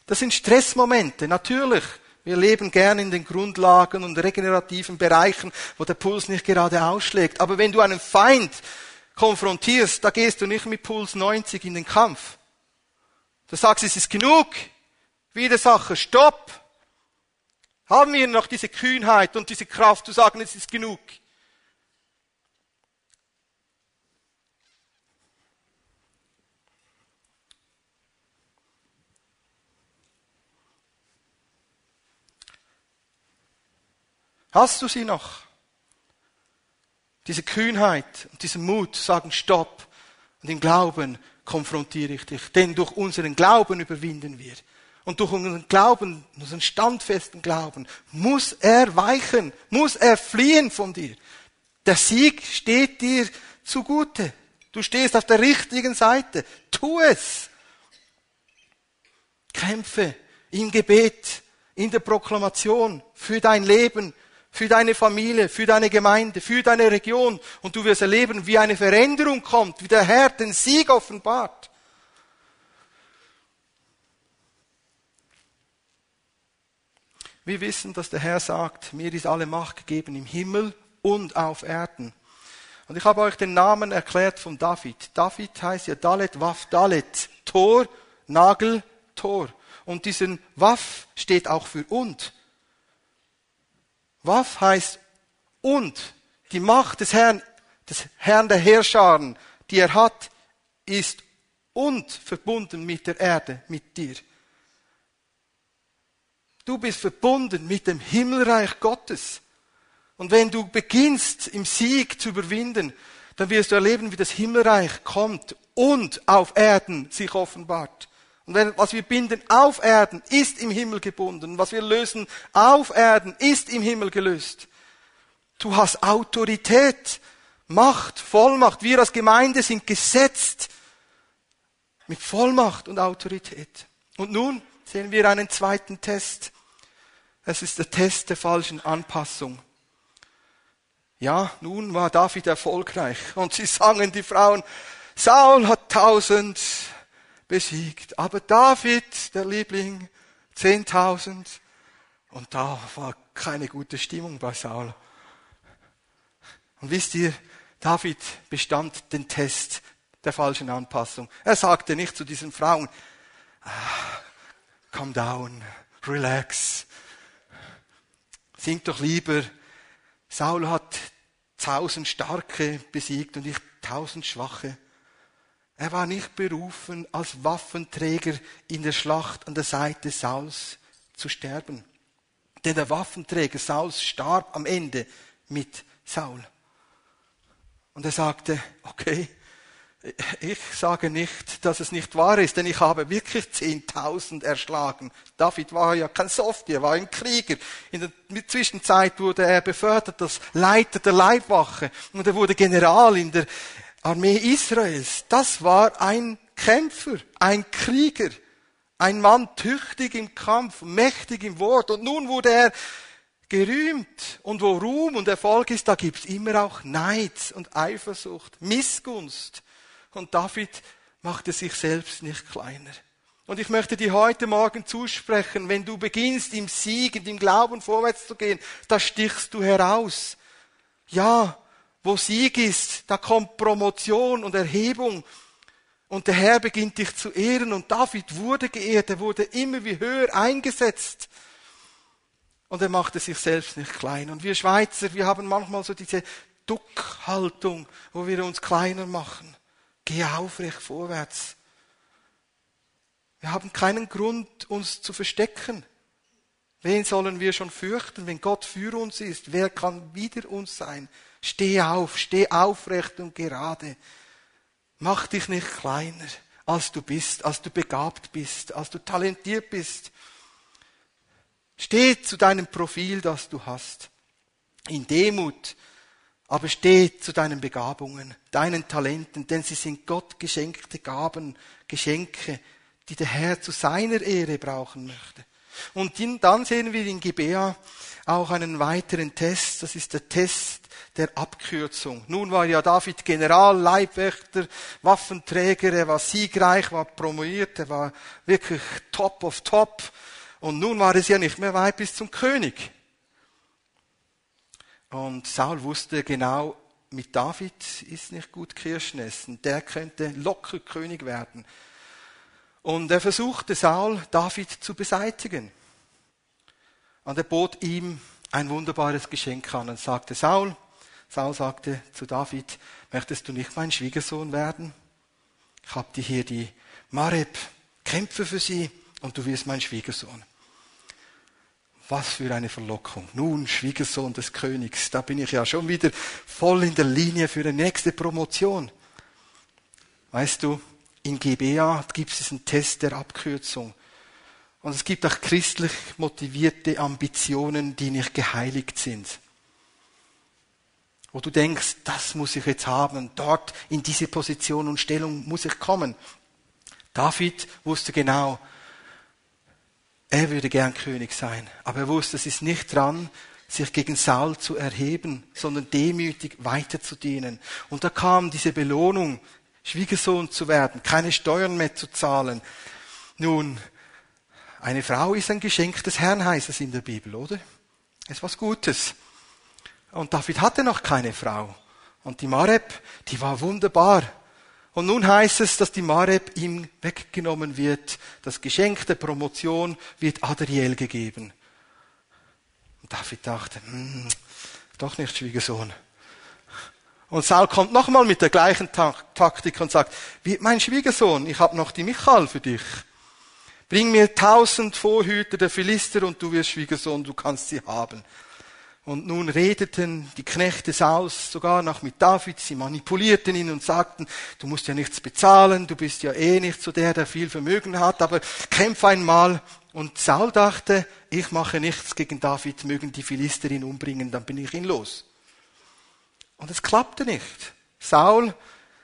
Das sind Stressmomente, natürlich. Wir leben gern in den Grundlagen und regenerativen Bereichen, wo der Puls nicht gerade ausschlägt. Aber wenn du einen Feind konfrontierst, da gehst du nicht mit Puls 90 in den Kampf. Du sagst, es ist genug. Widersacher, stopp. Haben wir noch diese Kühnheit und diese Kraft zu sagen, es ist genug. Hast du sie noch? Diese Kühnheit und diesen Mut sagen Stopp und im Glauben konfrontiere ich dich. Denn durch unseren Glauben überwinden wir. Und durch unseren Glauben, unseren standfesten Glauben, muss er weichen, muss er fliehen von dir. Der Sieg steht dir zugute. Du stehst auf der richtigen Seite. Tu es. Kämpfe im Gebet, in der Proklamation für dein Leben, für deine Familie, für deine Gemeinde, für deine Region. Und du wirst erleben, wie eine Veränderung kommt, wie der Herr den Sieg offenbart. Wir wissen, dass der Herr sagt, mir ist alle Macht gegeben im Himmel und auf Erden. Und ich habe euch den Namen erklärt von David. David heißt ja Dalet, Waff, Dalet, Tor, Nagel, Tor. Und diesen Waff steht auch für und. Waff heißt und. Die Macht des Herrn, des Herrn der Herrscharen, die er hat, ist und verbunden mit der Erde, mit dir. Du bist verbunden mit dem Himmelreich Gottes. Und wenn du beginnst, im Sieg zu überwinden, dann wirst du erleben, wie das Himmelreich kommt und auf Erden sich offenbart. Und wenn, was wir binden auf Erden, ist im Himmel gebunden. Was wir lösen auf Erden, ist im Himmel gelöst. Du hast Autorität, Macht, Vollmacht. Wir als Gemeinde sind gesetzt mit Vollmacht und Autorität. Und nun sehen wir einen zweiten Test. Es ist der Test der falschen Anpassung. Ja, nun war David erfolgreich und sie sangen die Frauen, Saul hat tausend besiegt. Aber David, der Liebling, 10.000. Und da war keine gute Stimmung bei Saul. Und wisst ihr, David bestand den Test der falschen Anpassung. Er sagte nicht zu diesen Frauen, ah, calm down, relax. Sing doch lieber, Saul hat tausend Starke besiegt und ich tausend Schwache. Er war nicht berufen, als Waffenträger in der Schlacht an der Seite Sauls zu sterben. Denn der Waffenträger Sauls starb am Ende mit Saul. Und er sagte, okay, ich sage nicht, dass es nicht wahr ist, denn ich habe wirklich 10.000 erschlagen. David war ja kein Softie, er war ein Krieger. In der Zwischenzeit wurde er befördert als Leiter der Leibwache und er wurde General in der Armee Israels, das war ein Kämpfer, ein Krieger, ein Mann tüchtig im Kampf, mächtig im Wort. Und nun wurde er gerühmt. Und wo Ruhm und Erfolg ist, da gibt's immer auch Neid und Eifersucht, Missgunst. Und David machte sich selbst nicht kleiner. Und ich möchte dir heute Morgen zusprechen, wenn du beginnst im Sieg, in dem Glauben vorwärts zu gehen, da stichst du heraus. Ja, wo Sieg ist, da kommt Promotion und Erhebung. Und der Herr beginnt dich zu ehren. Und David wurde geehrt, er wurde immer wie höher eingesetzt. Und er machte sich selbst nicht klein. Und wir Schweizer, wir haben manchmal so diese Duckhaltung, wo wir uns kleiner machen. Geh aufrecht vorwärts. Wir haben keinen Grund, uns zu verstecken. Wen sollen wir schon fürchten, wenn Gott für uns ist? Wer kann wider uns sein? Steh auf, steh aufrecht und gerade. Mach dich nicht kleiner, als du bist, als du begabt bist, als du talentiert bist. Steh zu deinem Profil, das du hast. In Demut, aber steh zu deinen Begabungen, deinen Talenten, denn sie sind Gott geschenkte Gaben, Geschenke, die der Herr zu seiner Ehre brauchen möchte. Und dann sehen wir in Gibea auch einen weiteren Test, das ist der Test der Abkürzung. Nun war ja David General, Leibwächter, Waffenträger, er war siegreich, war promoviert, er war wirklich top of top. Und nun war es ja nicht mehr weit bis zum König. Und Saul wusste genau, mit David ist nicht gut Kirschen essen. Der könnte locker König werden. Und er versuchte Saul, David zu beseitigen. Und er bot ihm ein wunderbares Geschenk an und sagte, Saul, Saul sagte zu David, möchtest du nicht mein Schwiegersohn werden? Ich habe dir hier die Mareb, kämpfe für sie und du wirst mein Schwiegersohn. Was für eine Verlockung. Nun, Schwiegersohn des Königs, da bin ich ja schon wieder voll in der Linie für die nächste Promotion. Weißt du, in GBA gibt es diesen Test der Abkürzung. Und es gibt auch christlich motivierte Ambitionen, die nicht geheiligt sind. Wo du denkst, das muss ich jetzt haben, dort in diese Position und Stellung muss ich kommen. David wusste genau, er würde gern König sein, aber er wusste, es ist nicht dran, sich gegen Saul zu erheben, sondern demütig weiter zu dienen. Und da kam diese Belohnung, Schwiegersohn zu werden, keine Steuern mehr zu zahlen. Nun, eine Frau ist ein Geschenk des Herrn, heißt es in der Bibel, oder? Es ist was Gutes. Und David hatte noch keine Frau. Und die Mareb, die war wunderbar. Und nun heißt es, dass die Mareb ihm weggenommen wird. Das Geschenk der Promotion wird Adriel gegeben. Und David dachte, hm, doch nicht Schwiegersohn. Und Saul kommt nochmal mit der gleichen Taktik und sagt, wie mein Schwiegersohn, ich habe noch die Michal für dich. Bring mir tausend Vorhüter der Philister und du wirst Schwiegersohn, du kannst sie haben. Und nun redeten die Knechte Sauls sogar noch mit David, sie manipulierten ihn und sagten, du musst ja nichts bezahlen, du bist ja eh nicht so der, der viel Vermögen hat, aber kämpf einmal. Und Saul dachte, ich mache nichts gegen David, mögen die Philister ihn umbringen, dann bin ich ihn los. Und es klappte nicht. Saul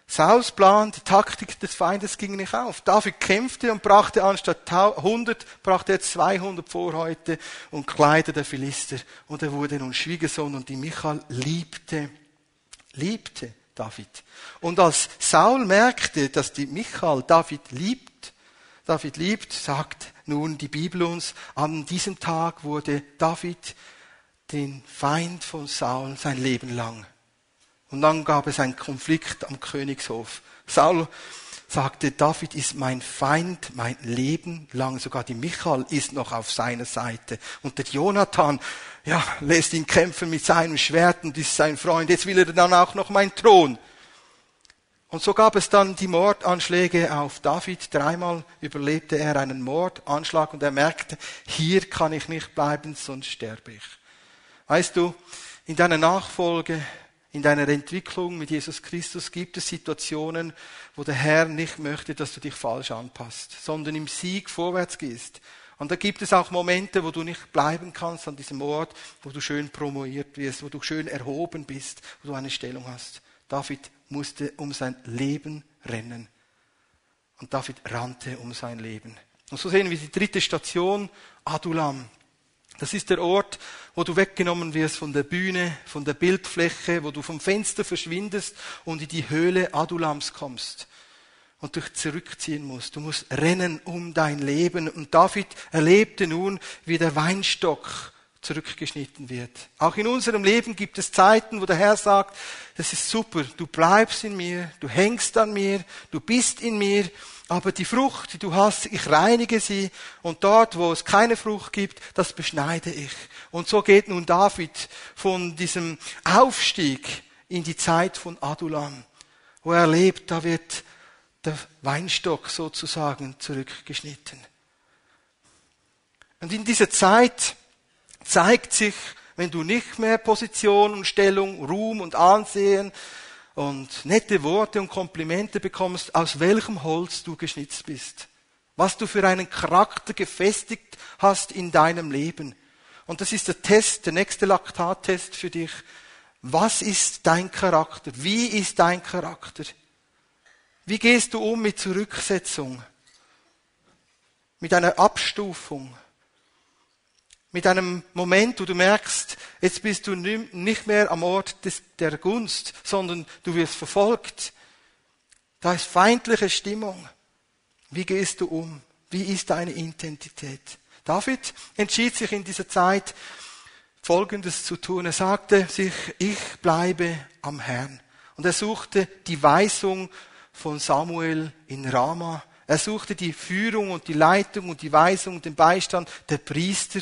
Sauls Plan, die Taktik des Feindes ging nicht auf. David kämpfte und brachte anstatt 100, brachte er 200 Vorhäute und Kleider der Philister. Und er wurde nun Schwiegersohn und die Michael liebte, liebte David. Und als Saul merkte, dass die Michael David liebt, David liebt, sagt nun die Bibel uns, an diesem Tag wurde David den Feind von Saul sein Leben lang und dann gab es einen Konflikt am Königshof. Saul sagte, David ist mein Feind mein Leben lang. Sogar die Michael ist noch auf seiner Seite. Und der Jonathan, ja, lässt ihn kämpfen mit seinem Schwert und ist sein Freund. Jetzt will er dann auch noch meinen Thron. Und so gab es dann die Mordanschläge auf David. Dreimal überlebte er einen Mordanschlag und er merkte, hier kann ich nicht bleiben, sonst sterbe ich. Weißt du, in deiner Nachfolge in deiner Entwicklung mit Jesus Christus gibt es Situationen, wo der Herr nicht möchte, dass du dich falsch anpasst, sondern im Sieg vorwärts gehst. Und da gibt es auch Momente, wo du nicht bleiben kannst an diesem Ort, wo du schön promoviert wirst, wo du schön erhoben bist, wo du eine Stellung hast. David musste um sein Leben rennen. Und David rannte um sein Leben. Und so sehen wir die dritte Station, Adulam. Das ist der Ort, wo du weggenommen wirst von der Bühne, von der Bildfläche, wo du vom Fenster verschwindest und in die Höhle Adulams kommst und dich zurückziehen musst. Du musst rennen um dein Leben. Und David erlebte nun, wie der Weinstock zurückgeschnitten wird. Auch in unserem Leben gibt es Zeiten, wo der Herr sagt, das ist super, du bleibst in mir, du hängst an mir, du bist in mir aber die Frucht, die du hast, ich reinige sie und dort, wo es keine Frucht gibt, das beschneide ich. Und so geht nun David von diesem Aufstieg in die Zeit von Adulam, wo er lebt, da wird der Weinstock sozusagen zurückgeschnitten. Und in dieser Zeit zeigt sich, wenn du nicht mehr Position und Stellung, Ruhm und Ansehen und nette Worte und Komplimente bekommst, aus welchem Holz du geschnitzt bist. Was du für einen Charakter gefestigt hast in deinem Leben. Und das ist der Test, der nächste Laktattest für dich. Was ist dein Charakter? Wie ist dein Charakter? Wie gehst du um mit Zurücksetzung? Mit einer Abstufung? Mit einem Moment, wo du merkst, jetzt bist du nicht mehr am Ort des, der Gunst, sondern du wirst verfolgt. Da ist feindliche Stimmung. Wie gehst du um? Wie ist deine Intensität? David entschied sich in dieser Zeit, Folgendes zu tun. Er sagte sich, ich bleibe am Herrn. Und er suchte die Weisung von Samuel in Rama. Er suchte die Führung und die Leitung und die Weisung, den Beistand der Priester.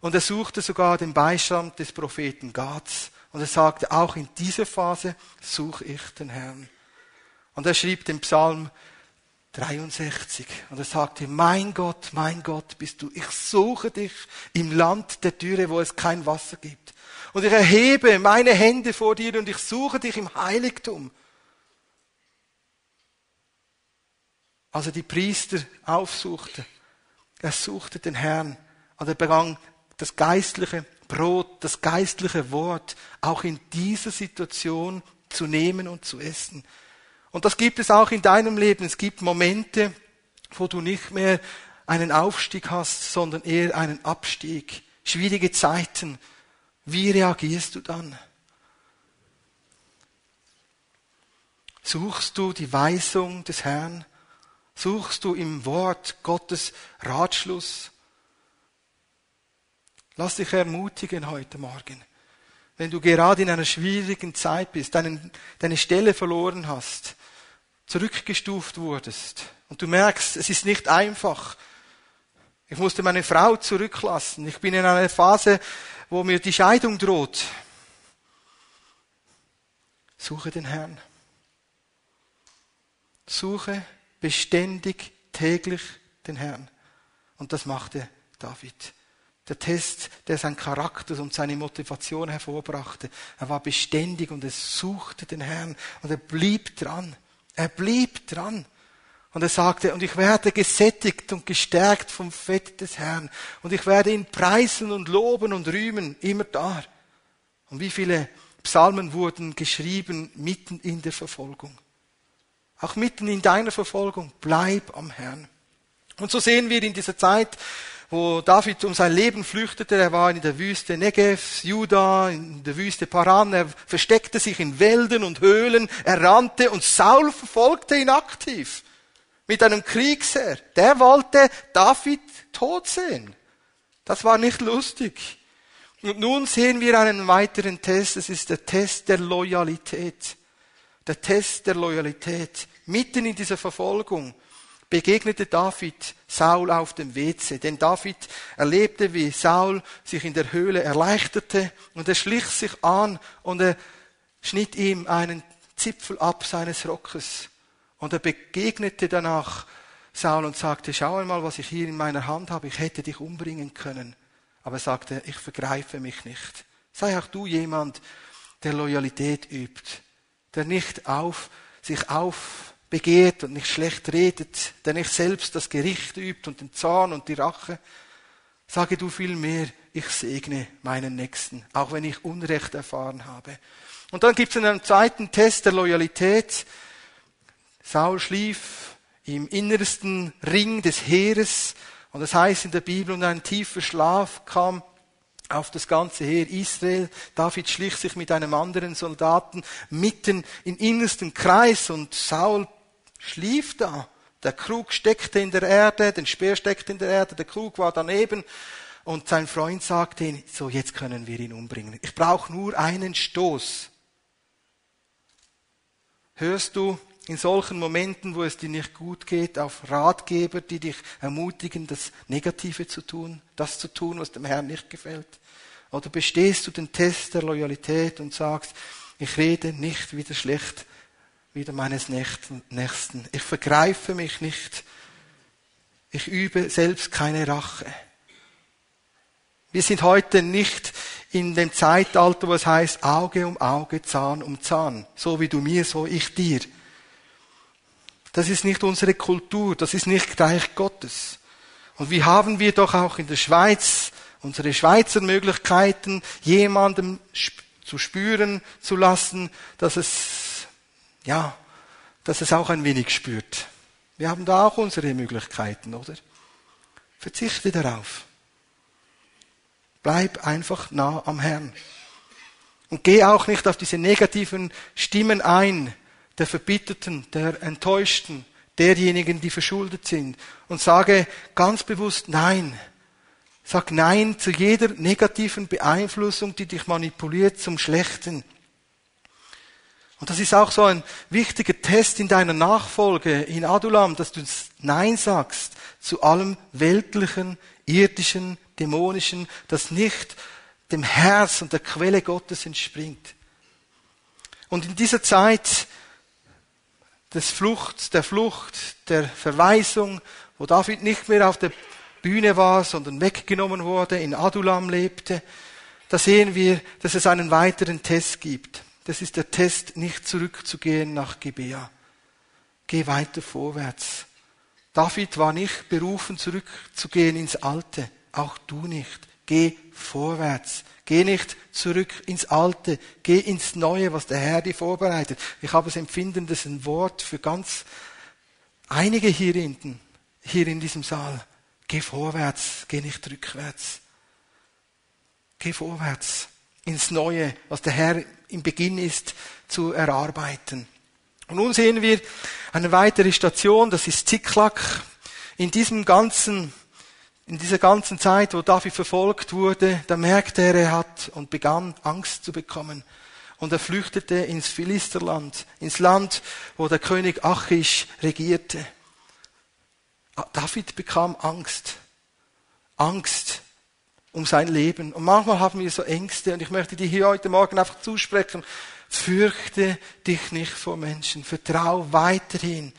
Und er suchte sogar den Beistand des Propheten Gads. Und er sagte, auch in dieser Phase suche ich den Herrn. Und er schrieb den Psalm 63. Und er sagte, mein Gott, mein Gott bist du. Ich suche dich im Land der Dürre, wo es kein Wasser gibt. Und ich erhebe meine Hände vor dir und ich suche dich im Heiligtum. Als er die Priester aufsuchte, er suchte den Herrn und er begann das geistliche Brot, das geistliche Wort auch in dieser Situation zu nehmen und zu essen. Und das gibt es auch in deinem Leben. Es gibt Momente, wo du nicht mehr einen Aufstieg hast, sondern eher einen Abstieg. Schwierige Zeiten. Wie reagierst du dann? Suchst du die Weisung des Herrn? Suchst du im Wort Gottes Ratschluss? Lass dich ermutigen heute Morgen. Wenn du gerade in einer schwierigen Zeit bist, deine, deine Stelle verloren hast, zurückgestuft wurdest und du merkst, es ist nicht einfach. Ich musste meine Frau zurücklassen. Ich bin in einer Phase, wo mir die Scheidung droht. Suche den Herrn. Suche beständig, täglich den Herrn. Und das machte David. Der Test, der sein Charakter und seine Motivation hervorbrachte. Er war beständig und er suchte den Herrn und er blieb dran. Er blieb dran. Und er sagte, und ich werde gesättigt und gestärkt vom Fett des Herrn. Und ich werde ihn preisen und loben und rühmen, immer da. Und wie viele Psalmen wurden geschrieben mitten in der Verfolgung. Auch mitten in deiner Verfolgung, bleib am Herrn. Und so sehen wir in dieser Zeit, wo David um sein Leben flüchtete, er war in der Wüste Negev, Juda, in der Wüste Paran, er versteckte sich in Wäldern und Höhlen, er rannte und Saul verfolgte ihn aktiv mit einem Kriegsherr. Der wollte David tot sehen. Das war nicht lustig. Und nun sehen wir einen weiteren Test, es ist der Test der Loyalität der Test der Loyalität. Mitten in dieser Verfolgung begegnete David Saul auf dem WC, denn David erlebte, wie Saul sich in der Höhle erleichterte und er schlich sich an und er schnitt ihm einen Zipfel ab seines Rockes und er begegnete danach Saul und sagte, schau einmal, was ich hier in meiner Hand habe, ich hätte dich umbringen können. Aber er sagte, ich vergreife mich nicht. Sei auch du jemand, der Loyalität übt der nicht auf, sich aufbegehrt und nicht schlecht redet, der nicht selbst das Gericht übt und den Zorn und die Rache. Sage du vielmehr, ich segne meinen Nächsten, auch wenn ich Unrecht erfahren habe. Und dann gibt es einen zweiten Test der Loyalität. Saul schlief im innersten Ring des Heeres und das heißt in der Bibel, und ein tiefer Schlaf kam auf das ganze Heer Israel. David schlich sich mit einem anderen Soldaten mitten im innersten Kreis und Saul schlief da. Der Krug steckte in der Erde, den Speer steckte in der Erde, der Krug war daneben und sein Freund sagte ihn, so jetzt können wir ihn umbringen. Ich brauche nur einen Stoß. Hörst du in solchen Momenten, wo es dir nicht gut geht, auf Ratgeber, die dich ermutigen, das Negative zu tun, das zu tun, was dem Herrn nicht gefällt? Oder bestehst du den Test der Loyalität und sagst, ich rede nicht wieder schlecht wieder meines Nächsten. Ich vergreife mich nicht. Ich übe selbst keine Rache. Wir sind heute nicht in dem Zeitalter, wo es heißt Auge um Auge, Zahn um Zahn. So wie du mir, so ich dir. Das ist nicht unsere Kultur, das ist nicht Reich Gottes. Und wie haben wir doch auch in der Schweiz unsere Schweizer Möglichkeiten, jemandem zu spüren zu lassen, dass es, ja, dass es auch ein wenig spürt. Wir haben da auch unsere Möglichkeiten, oder? Verzichte darauf. Bleib einfach nah am Herrn. Und geh auch nicht auf diese negativen Stimmen ein, der Verbitterten, der Enttäuschten, derjenigen, die verschuldet sind und sage ganz bewusst Nein. Sag Nein zu jeder negativen Beeinflussung, die dich manipuliert zum Schlechten. Und das ist auch so ein wichtiger Test in deiner Nachfolge in Adulam, dass du Nein sagst zu allem weltlichen, irdischen, dämonischen, das nicht dem Herz und der Quelle Gottes entspringt. Und in dieser Zeit des Flucht, der Flucht, der Verweisung, wo David nicht mehr auf der Bühne war, sondern weggenommen wurde, in Adulam lebte, da sehen wir, dass es einen weiteren Test gibt. Das ist der Test, nicht zurückzugehen nach Gibea. Geh weiter vorwärts. David war nicht berufen, zurückzugehen ins Alte. Auch du nicht. Geh vorwärts. Geh nicht zurück ins Alte. Geh ins Neue, was der Herr dir vorbereitet. Ich habe das Empfinden, das ist ein Wort für ganz einige hier hinten, hier in diesem Saal. Geh vorwärts. Geh nicht rückwärts. Geh vorwärts ins Neue, was der Herr im Beginn ist, zu erarbeiten. Und nun sehen wir eine weitere Station, das ist Ziklag. In diesem ganzen, in dieser ganzen Zeit, wo David verfolgt wurde, da merkte er, er hat und begann Angst zu bekommen. Und er flüchtete ins Philisterland, ins Land, wo der König Achish regierte. David bekam Angst. Angst um sein Leben. Und manchmal haben wir so Ängste und ich möchte dir hier heute Morgen einfach zusprechen. Fürchte dich nicht vor Menschen. Vertrau weiterhin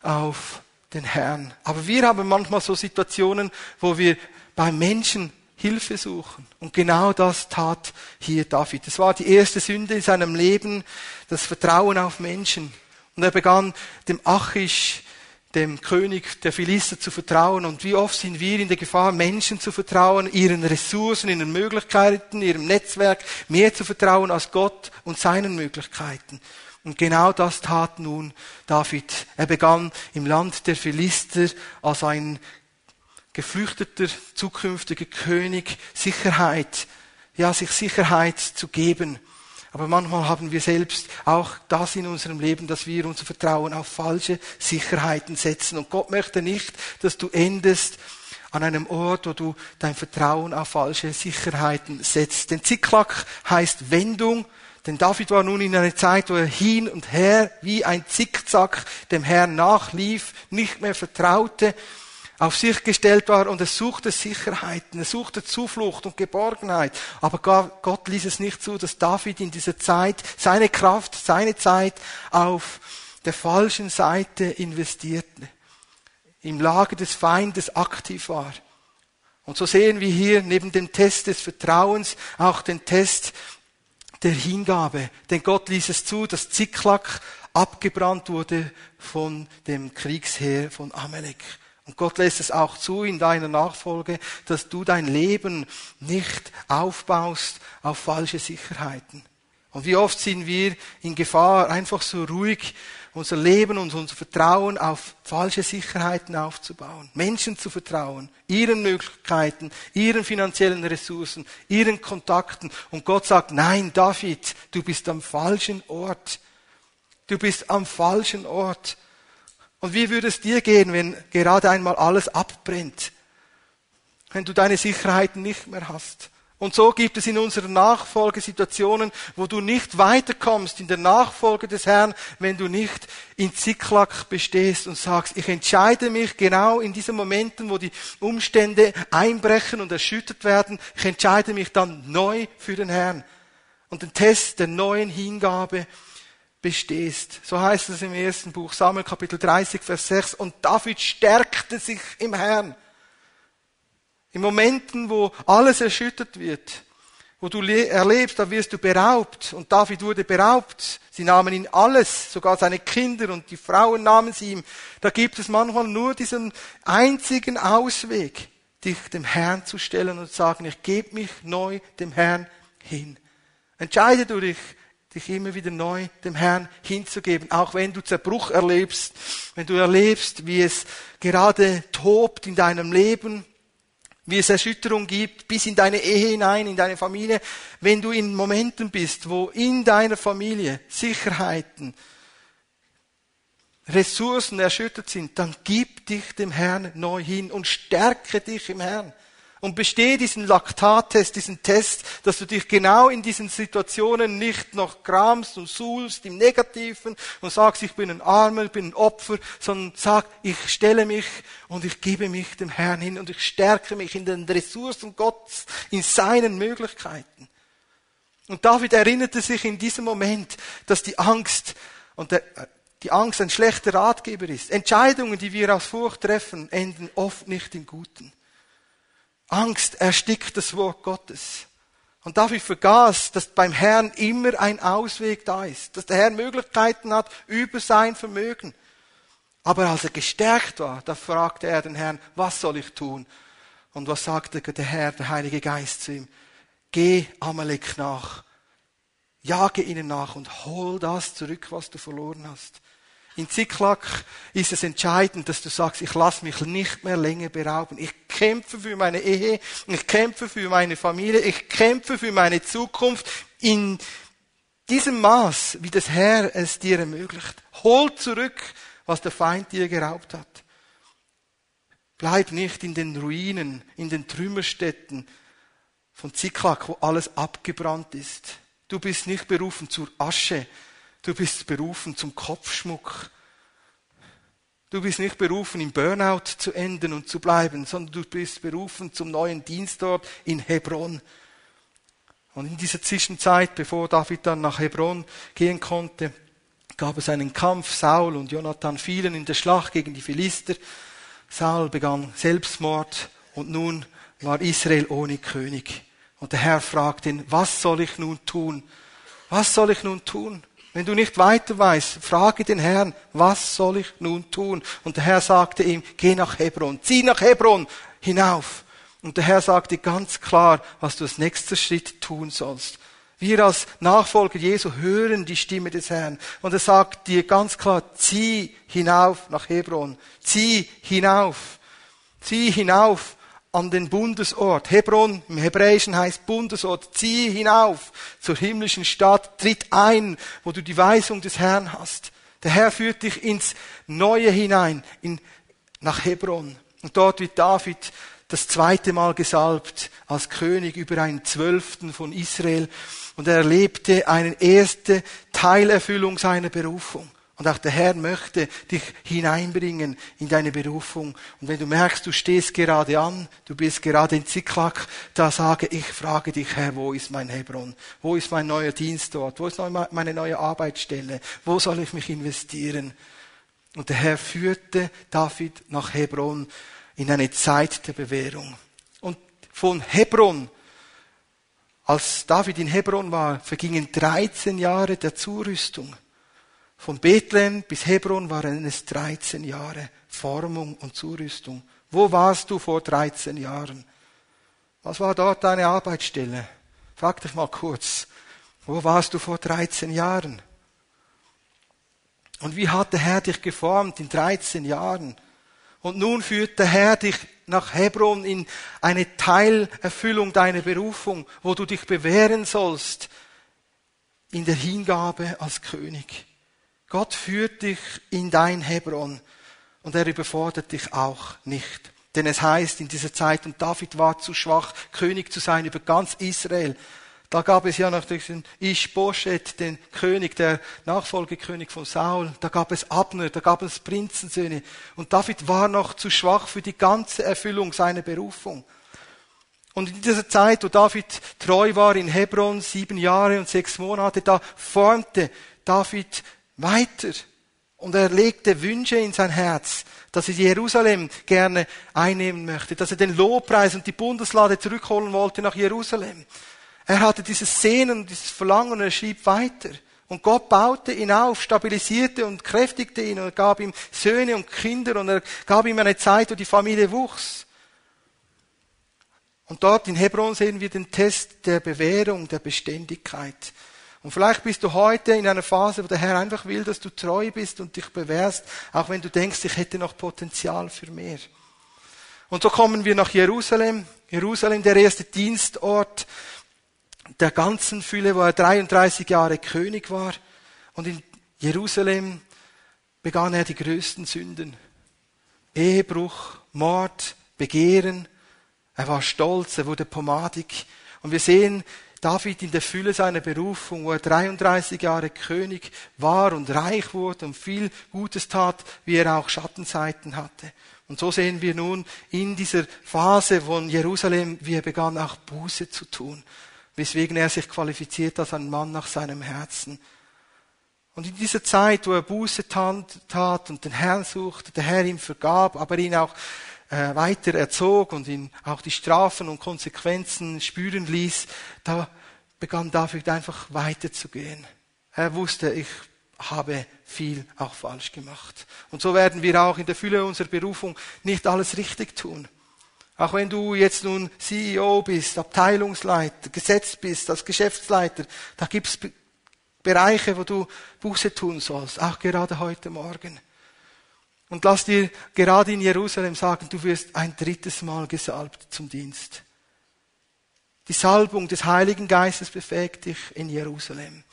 auf den Herrn. Aber wir haben manchmal so Situationen, wo wir bei Menschen Hilfe suchen. Und genau das tat hier David. Das war die erste Sünde in seinem Leben, das Vertrauen auf Menschen. Und er begann dem Achish dem König der Philister zu vertrauen. Und wie oft sind wir in der Gefahr, Menschen zu vertrauen, ihren Ressourcen, ihren Möglichkeiten, ihrem Netzwerk mehr zu vertrauen als Gott und seinen Möglichkeiten. Und genau das tat nun David. Er begann im Land der Philister als ein geflüchteter zukünftiger König Sicherheit, ja, sich Sicherheit zu geben. Aber manchmal haben wir selbst auch das in unserem Leben, dass wir unser Vertrauen auf falsche Sicherheiten setzen. Und Gott möchte nicht, dass du endest an einem Ort, wo du dein Vertrauen auf falsche Sicherheiten setzt. Denn Ziklag heißt Wendung. Denn David war nun in einer Zeit, wo er hin und her wie ein Zickzack dem Herrn nachlief, nicht mehr vertraute, auf sich gestellt war und er suchte Sicherheiten, er suchte Zuflucht und Geborgenheit. Aber Gott ließ es nicht zu, dass David in dieser Zeit seine Kraft, seine Zeit auf der falschen Seite investierte, im Lager des Feindes aktiv war. Und so sehen wir hier neben dem Test des Vertrauens auch den Test der Hingabe. Denn Gott ließ es zu, dass Ziklag abgebrannt wurde von dem Kriegsheer von Amalek. Und Gott lässt es auch zu in deiner Nachfolge, dass du dein Leben nicht aufbaust auf falsche Sicherheiten. Und wie oft sind wir in Gefahr, einfach so ruhig unser Leben und unser Vertrauen auf falsche Sicherheiten aufzubauen. Menschen zu vertrauen, ihren Möglichkeiten, ihren finanziellen Ressourcen, ihren Kontakten. Und Gott sagt, nein, David, du bist am falschen Ort. Du bist am falschen Ort. Und wie würde es dir gehen, wenn gerade einmal alles abbrennt? Wenn du deine Sicherheiten nicht mehr hast? Und so gibt es in unserer Nachfolge Situationen, wo du nicht weiterkommst in der Nachfolge des Herrn, wenn du nicht in Ziklag bestehst und sagst, ich entscheide mich genau in diesen Momenten, wo die Umstände einbrechen und erschüttert werden, ich entscheide mich dann neu für den Herrn. Und den Test der neuen Hingabe bestehst. So heißt es im ersten Buch Samuel Kapitel 30, Vers 6. Und David stärkte sich im Herrn. In Momenten, wo alles erschüttert wird, wo du erlebst, da wirst du beraubt. Und David wurde beraubt. Sie nahmen ihn alles, sogar seine Kinder und die Frauen nahmen sie ihm. Da gibt es manchmal nur diesen einzigen Ausweg, dich dem Herrn zu stellen und zu sagen, ich gebe mich neu dem Herrn hin. Entscheide du dich dich immer wieder neu dem Herrn hinzugeben, auch wenn du Zerbruch erlebst, wenn du erlebst, wie es gerade tobt in deinem Leben, wie es Erschütterung gibt, bis in deine Ehe hinein, in deine Familie, wenn du in Momenten bist, wo in deiner Familie Sicherheiten, Ressourcen erschüttert sind, dann gib dich dem Herrn neu hin und stärke dich im Herrn und bestehe diesen Laktattest, diesen Test, dass du dich genau in diesen Situationen nicht noch kramst und suhlst im Negativen und sagst, ich bin ein Armer, ich bin ein Opfer, sondern sag, ich stelle mich und ich gebe mich dem Herrn hin und ich stärke mich in den Ressourcen Gottes, in seinen Möglichkeiten. Und David erinnerte sich in diesem Moment, dass die Angst und der, die Angst ein schlechter Ratgeber ist. Entscheidungen, die wir aus Furcht treffen, enden oft nicht im Guten. Angst erstickt das Wort Gottes. Und David vergaß, dass beim Herrn immer ein Ausweg da ist, dass der Herr Möglichkeiten hat über sein Vermögen. Aber als er gestärkt war, da fragte er den Herrn, was soll ich tun? Und was sagte der Herr, der Heilige Geist zu ihm? Geh Amalek nach, jage ihnen nach und hol das zurück, was du verloren hast. In Ziklag ist es entscheidend, dass du sagst, ich lasse mich nicht mehr länger berauben. Ich kämpfe für meine Ehe, ich kämpfe für meine Familie, ich kämpfe für meine Zukunft in diesem Maß, wie das Herr es dir ermöglicht. Hol zurück, was der Feind dir geraubt hat. Bleib nicht in den Ruinen, in den Trümmerstätten von Ziklag, wo alles abgebrannt ist. Du bist nicht berufen zur Asche, Du bist berufen zum Kopfschmuck. Du bist nicht berufen, im Burnout zu enden und zu bleiben, sondern du bist berufen zum neuen Dienst dort in Hebron. Und in dieser Zwischenzeit, bevor David dann nach Hebron gehen konnte, gab es einen Kampf. Saul und Jonathan fielen in der Schlacht gegen die Philister. Saul begann Selbstmord und nun war Israel ohne König. Und der Herr fragte ihn, was soll ich nun tun? Was soll ich nun tun? Wenn du nicht weiter weißt, frage den Herrn, was soll ich nun tun? Und der Herr sagte ihm, geh nach Hebron, zieh nach Hebron hinauf. Und der Herr sagte ganz klar, was du als nächster Schritt tun sollst. Wir als Nachfolger Jesu hören die Stimme des Herrn. Und er sagt dir ganz klar, zieh hinauf nach Hebron. Zieh hinauf. Zieh hinauf an den Bundesort. Hebron im Hebräischen heißt Bundesort. Zieh hinauf zur himmlischen Stadt. Tritt ein, wo du die Weisung des Herrn hast. Der Herr führt dich ins Neue hinein, in, nach Hebron. Und dort wird David das zweite Mal gesalbt als König über einen Zwölften von Israel. Und er erlebte eine erste Teilerfüllung seiner Berufung. Und auch der Herr möchte dich hineinbringen in deine Berufung. Und wenn du merkst, du stehst gerade an, du bist gerade in Ziklag, da sage ich, frage dich, Herr, wo ist mein Hebron? Wo ist mein neuer Dienst dort? Wo ist meine neue Arbeitsstelle? Wo soll ich mich investieren? Und der Herr führte David nach Hebron in eine Zeit der Bewährung. Und von Hebron, als David in Hebron war, vergingen 13 Jahre der Zurüstung. Von Bethlehem bis Hebron waren es 13 Jahre Formung und Zurüstung. Wo warst du vor 13 Jahren? Was war dort deine Arbeitsstelle? Frag dich mal kurz. Wo warst du vor 13 Jahren? Und wie hat der Herr dich geformt in 13 Jahren? Und nun führt der Herr dich nach Hebron in eine Teilerfüllung deiner Berufung, wo du dich bewähren sollst in der Hingabe als König. Gott führt dich in dein Hebron und er überfordert dich auch nicht. Denn es heißt in dieser Zeit, und David war zu schwach, König zu sein über ganz Israel. Da gab es ja noch diesen Ishbosheth, den König, der Nachfolgekönig von Saul. Da gab es Abner, da gab es Prinzensöhne. Und David war noch zu schwach für die ganze Erfüllung seiner Berufung. Und in dieser Zeit, wo David treu war in Hebron, sieben Jahre und sechs Monate, da formte David weiter. Und er legte Wünsche in sein Herz, dass er Jerusalem gerne einnehmen möchte, dass er den Lobpreis und die Bundeslade zurückholen wollte nach Jerusalem. Er hatte dieses Sehnen, dieses Verlangen und er schrieb weiter. Und Gott baute ihn auf, stabilisierte und kräftigte ihn und gab ihm Söhne und Kinder und er gab ihm eine Zeit, wo die Familie wuchs. Und dort in Hebron sehen wir den Test der Bewährung, der Beständigkeit. Und vielleicht bist du heute in einer Phase, wo der Herr einfach will, dass du treu bist und dich bewährst, auch wenn du denkst, ich hätte noch Potenzial für mehr. Und so kommen wir nach Jerusalem. Jerusalem, der erste Dienstort der ganzen Fülle, wo er 33 Jahre König war. Und in Jerusalem begann er die größten Sünden. Ehebruch, Mord, Begehren. Er war stolz, er wurde pomadig. Und wir sehen David in der Fülle seiner Berufung, wo er 33 Jahre König war und reich wurde und viel Gutes tat, wie er auch Schattenseiten hatte. Und so sehen wir nun in dieser Phase von Jerusalem, wie er begann auch Buße zu tun, weswegen er sich qualifiziert als ein Mann nach seinem Herzen. Und in dieser Zeit, wo er Buße tat und den Herrn suchte, der Herr ihm vergab, aber ihn auch äh, weiter erzog und ihn auch die Strafen und Konsequenzen spüren ließ, da begann David einfach weiterzugehen. Er wusste, ich habe viel auch falsch gemacht. Und so werden wir auch in der Fülle unserer Berufung nicht alles richtig tun. Auch wenn du jetzt nun CEO bist, Abteilungsleiter, gesetzt bist als Geschäftsleiter, da gibt's Bereiche, wo du Buße tun sollst, auch gerade heute Morgen. Und lass dir gerade in Jerusalem sagen, du wirst ein drittes Mal gesalbt zum Dienst. Die Salbung des Heiligen Geistes befähigt dich in Jerusalem.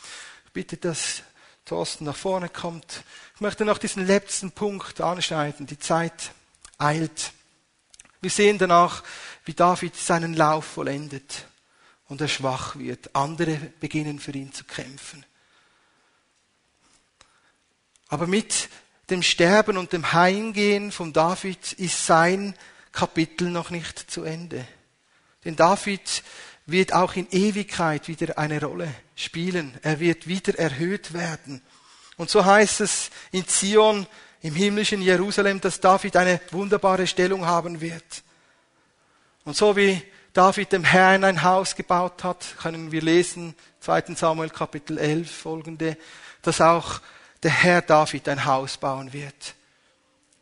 Ich bitte, dass Thorsten nach vorne kommt. Ich möchte noch diesen letzten Punkt anschneiden. Die Zeit eilt. Wir sehen danach, wie David seinen Lauf vollendet und er schwach wird. Andere beginnen für ihn zu kämpfen. Aber mit dem Sterben und dem Heimgehen von David ist sein Kapitel noch nicht zu Ende. Denn David wird auch in Ewigkeit wieder eine Rolle spielen. Er wird wieder erhöht werden. Und so heißt es in Zion, im himmlischen Jerusalem, dass David eine wunderbare Stellung haben wird. Und so wie David dem Herrn ein Haus gebaut hat, können wir lesen, 2. Samuel Kapitel 11 folgende, dass auch der Herr David ein Haus bauen wird.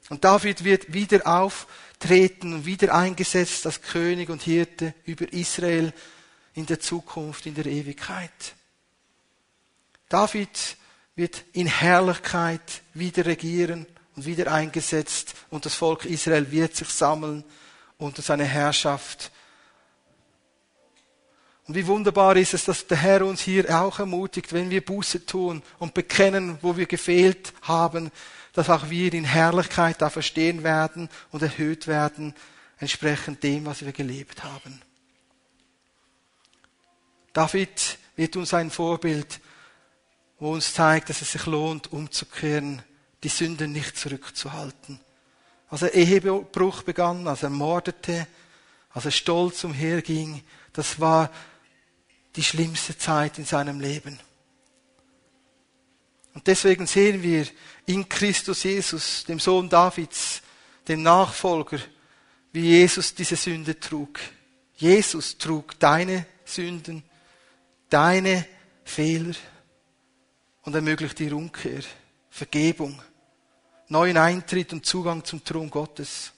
Und David wird wieder auftreten und wieder eingesetzt als König und Hirte über Israel in der Zukunft, in der Ewigkeit. David wird in Herrlichkeit wieder regieren und wieder eingesetzt und das Volk Israel wird sich sammeln unter seine Herrschaft. Und wie wunderbar ist es, dass der Herr uns hier auch ermutigt, wenn wir Buße tun und bekennen, wo wir gefehlt haben, dass auch wir in Herrlichkeit da verstehen werden und erhöht werden, entsprechend dem, was wir gelebt haben. David wird uns ein Vorbild wo uns zeigt, dass es sich lohnt, umzukehren, die Sünden nicht zurückzuhalten. Als er Ehebruch begann, als er mordete, als er stolz umherging, das war die schlimmste Zeit in seinem Leben. Und deswegen sehen wir in Christus Jesus, dem Sohn Davids, dem Nachfolger, wie Jesus diese Sünde trug. Jesus trug deine Sünden, deine Fehler und ermöglicht dir Umkehr, Vergebung, neuen Eintritt und Zugang zum Thron Gottes.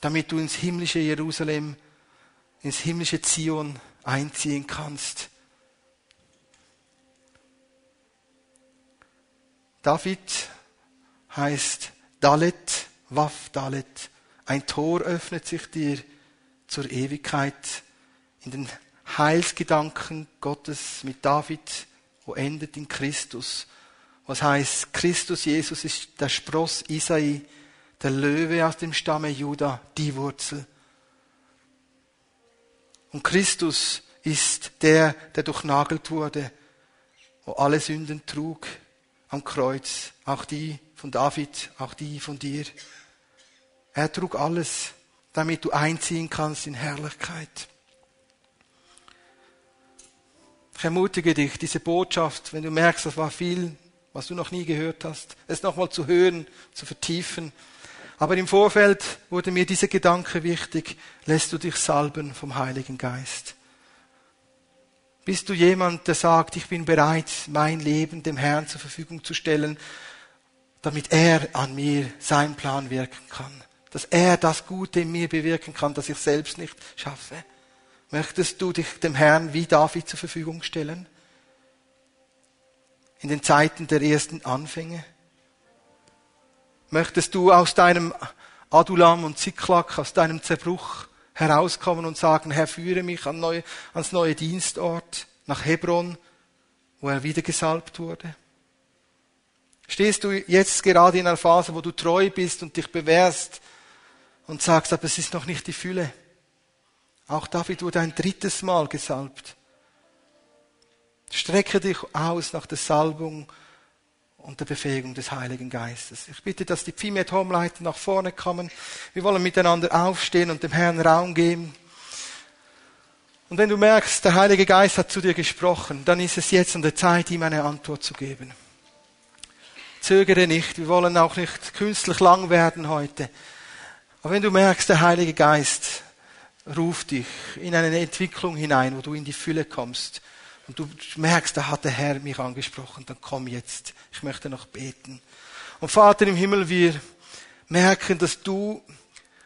Damit du ins himmlische Jerusalem, ins himmlische Zion einziehen kannst. David heißt Dalet, Waf Dalet. Ein Tor öffnet sich dir zur Ewigkeit in den Heilsgedanken Gottes mit David, wo endet in Christus. Was heißt, Christus Jesus ist der Spross Isai, der Löwe aus dem Stamme Juda, die Wurzel. Und Christus ist der, der durchnagelt wurde, wo alle Sünden trug am Kreuz, auch die von David, auch die von dir. Er trug alles, damit du einziehen kannst in Herrlichkeit. Ich ermutige dich, diese Botschaft, wenn du merkst, das war viel, was du noch nie gehört hast, es nochmal zu hören, zu vertiefen. Aber im Vorfeld wurde mir dieser Gedanke wichtig, lässt du dich salben vom Heiligen Geist. Bist du jemand, der sagt, ich bin bereit, mein Leben dem Herrn zur Verfügung zu stellen, damit er an mir seinen Plan wirken kann, dass er das Gute in mir bewirken kann, das ich selbst nicht schaffe? Möchtest du dich dem Herrn wie David zur Verfügung stellen? In den Zeiten der ersten Anfänge? Möchtest du aus deinem Adulam und Ziklag, aus deinem Zerbruch herauskommen und sagen, Herr, führe mich an neue, ans neue Dienstort, nach Hebron, wo er wieder gesalbt wurde? Stehst du jetzt gerade in einer Phase, wo du treu bist und dich bewährst und sagst, aber es ist noch nicht die Fülle? Auch David wurde ein drittes Mal gesalbt. Strecke dich aus nach der Salbung und der Befähigung des Heiligen Geistes. Ich bitte, dass die Pfimet Homeleiter nach vorne kommen. Wir wollen miteinander aufstehen und dem Herrn Raum geben. Und wenn du merkst, der Heilige Geist hat zu dir gesprochen, dann ist es jetzt an der Zeit, ihm eine Antwort zu geben. Zögere nicht, wir wollen auch nicht künstlich lang werden heute. Aber wenn du merkst, der Heilige Geist ruft dich in eine Entwicklung hinein, wo du in die Fülle kommst, und du merkst, da hat der Herr mich angesprochen, dann komm jetzt. Ich möchte noch beten. Und Vater im Himmel, wir merken, dass du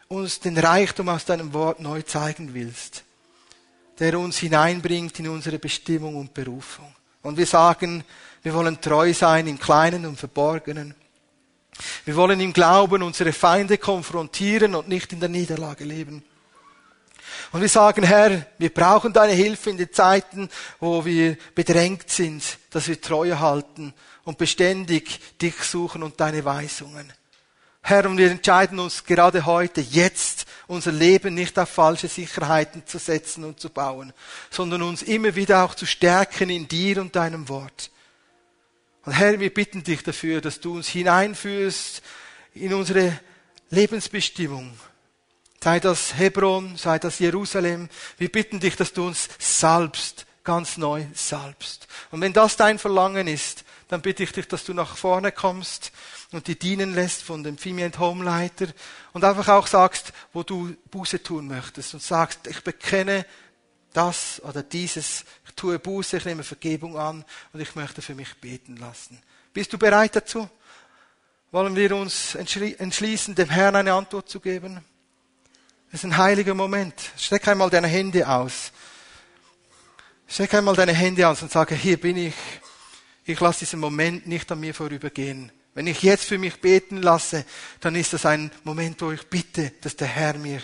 uns den Reichtum aus deinem Wort neu zeigen willst, der uns hineinbringt in unsere Bestimmung und Berufung. Und wir sagen, wir wollen treu sein im Kleinen und Verborgenen. Wir wollen im Glauben unsere Feinde konfrontieren und nicht in der Niederlage leben. Und wir sagen, Herr, wir brauchen deine Hilfe in den Zeiten, wo wir bedrängt sind, dass wir Treue halten und beständig dich suchen und deine Weisungen. Herr, und wir entscheiden uns gerade heute, jetzt, unser Leben nicht auf falsche Sicherheiten zu setzen und zu bauen, sondern uns immer wieder auch zu stärken in dir und deinem Wort. Und Herr, wir bitten dich dafür, dass du uns hineinführst in unsere Lebensbestimmung, sei das Hebron, sei das Jerusalem. Wir bitten dich, dass du uns salbst, ganz neu salbst. Und wenn das dein Verlangen ist, dann bitte ich dich, dass du nach vorne kommst und dir dienen lässt von dem Fimi Home Leiter und einfach auch sagst, wo du Buße tun möchtest und sagst, ich bekenne das oder dieses, ich tue Buße, ich nehme Vergebung an und ich möchte für mich beten lassen. Bist du bereit dazu? Wollen wir uns entschließen, dem Herrn eine Antwort zu geben? Das ist ein heiliger Moment. Streck einmal deine Hände aus. Streck einmal deine Hände aus und sage, hier bin ich. Ich lasse diesen Moment nicht an mir vorübergehen. Wenn ich jetzt für mich beten lasse, dann ist das ein Moment, wo ich bitte, dass der Herr mir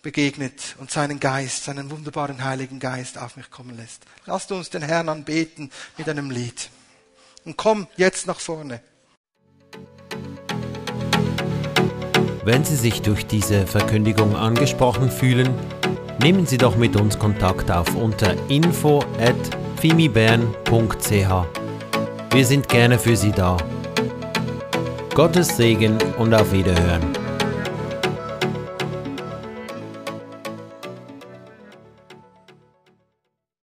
begegnet und seinen Geist, seinen wunderbaren Heiligen Geist auf mich kommen lässt. Lasst uns den Herrn anbeten mit einem Lied. Und komm jetzt nach vorne. Wenn Sie sich durch diese Verkündigung angesprochen fühlen, nehmen Sie doch mit uns Kontakt auf unter info at fimibern.ch. Wir sind gerne für Sie da. Gottes Segen und auf Wiederhören.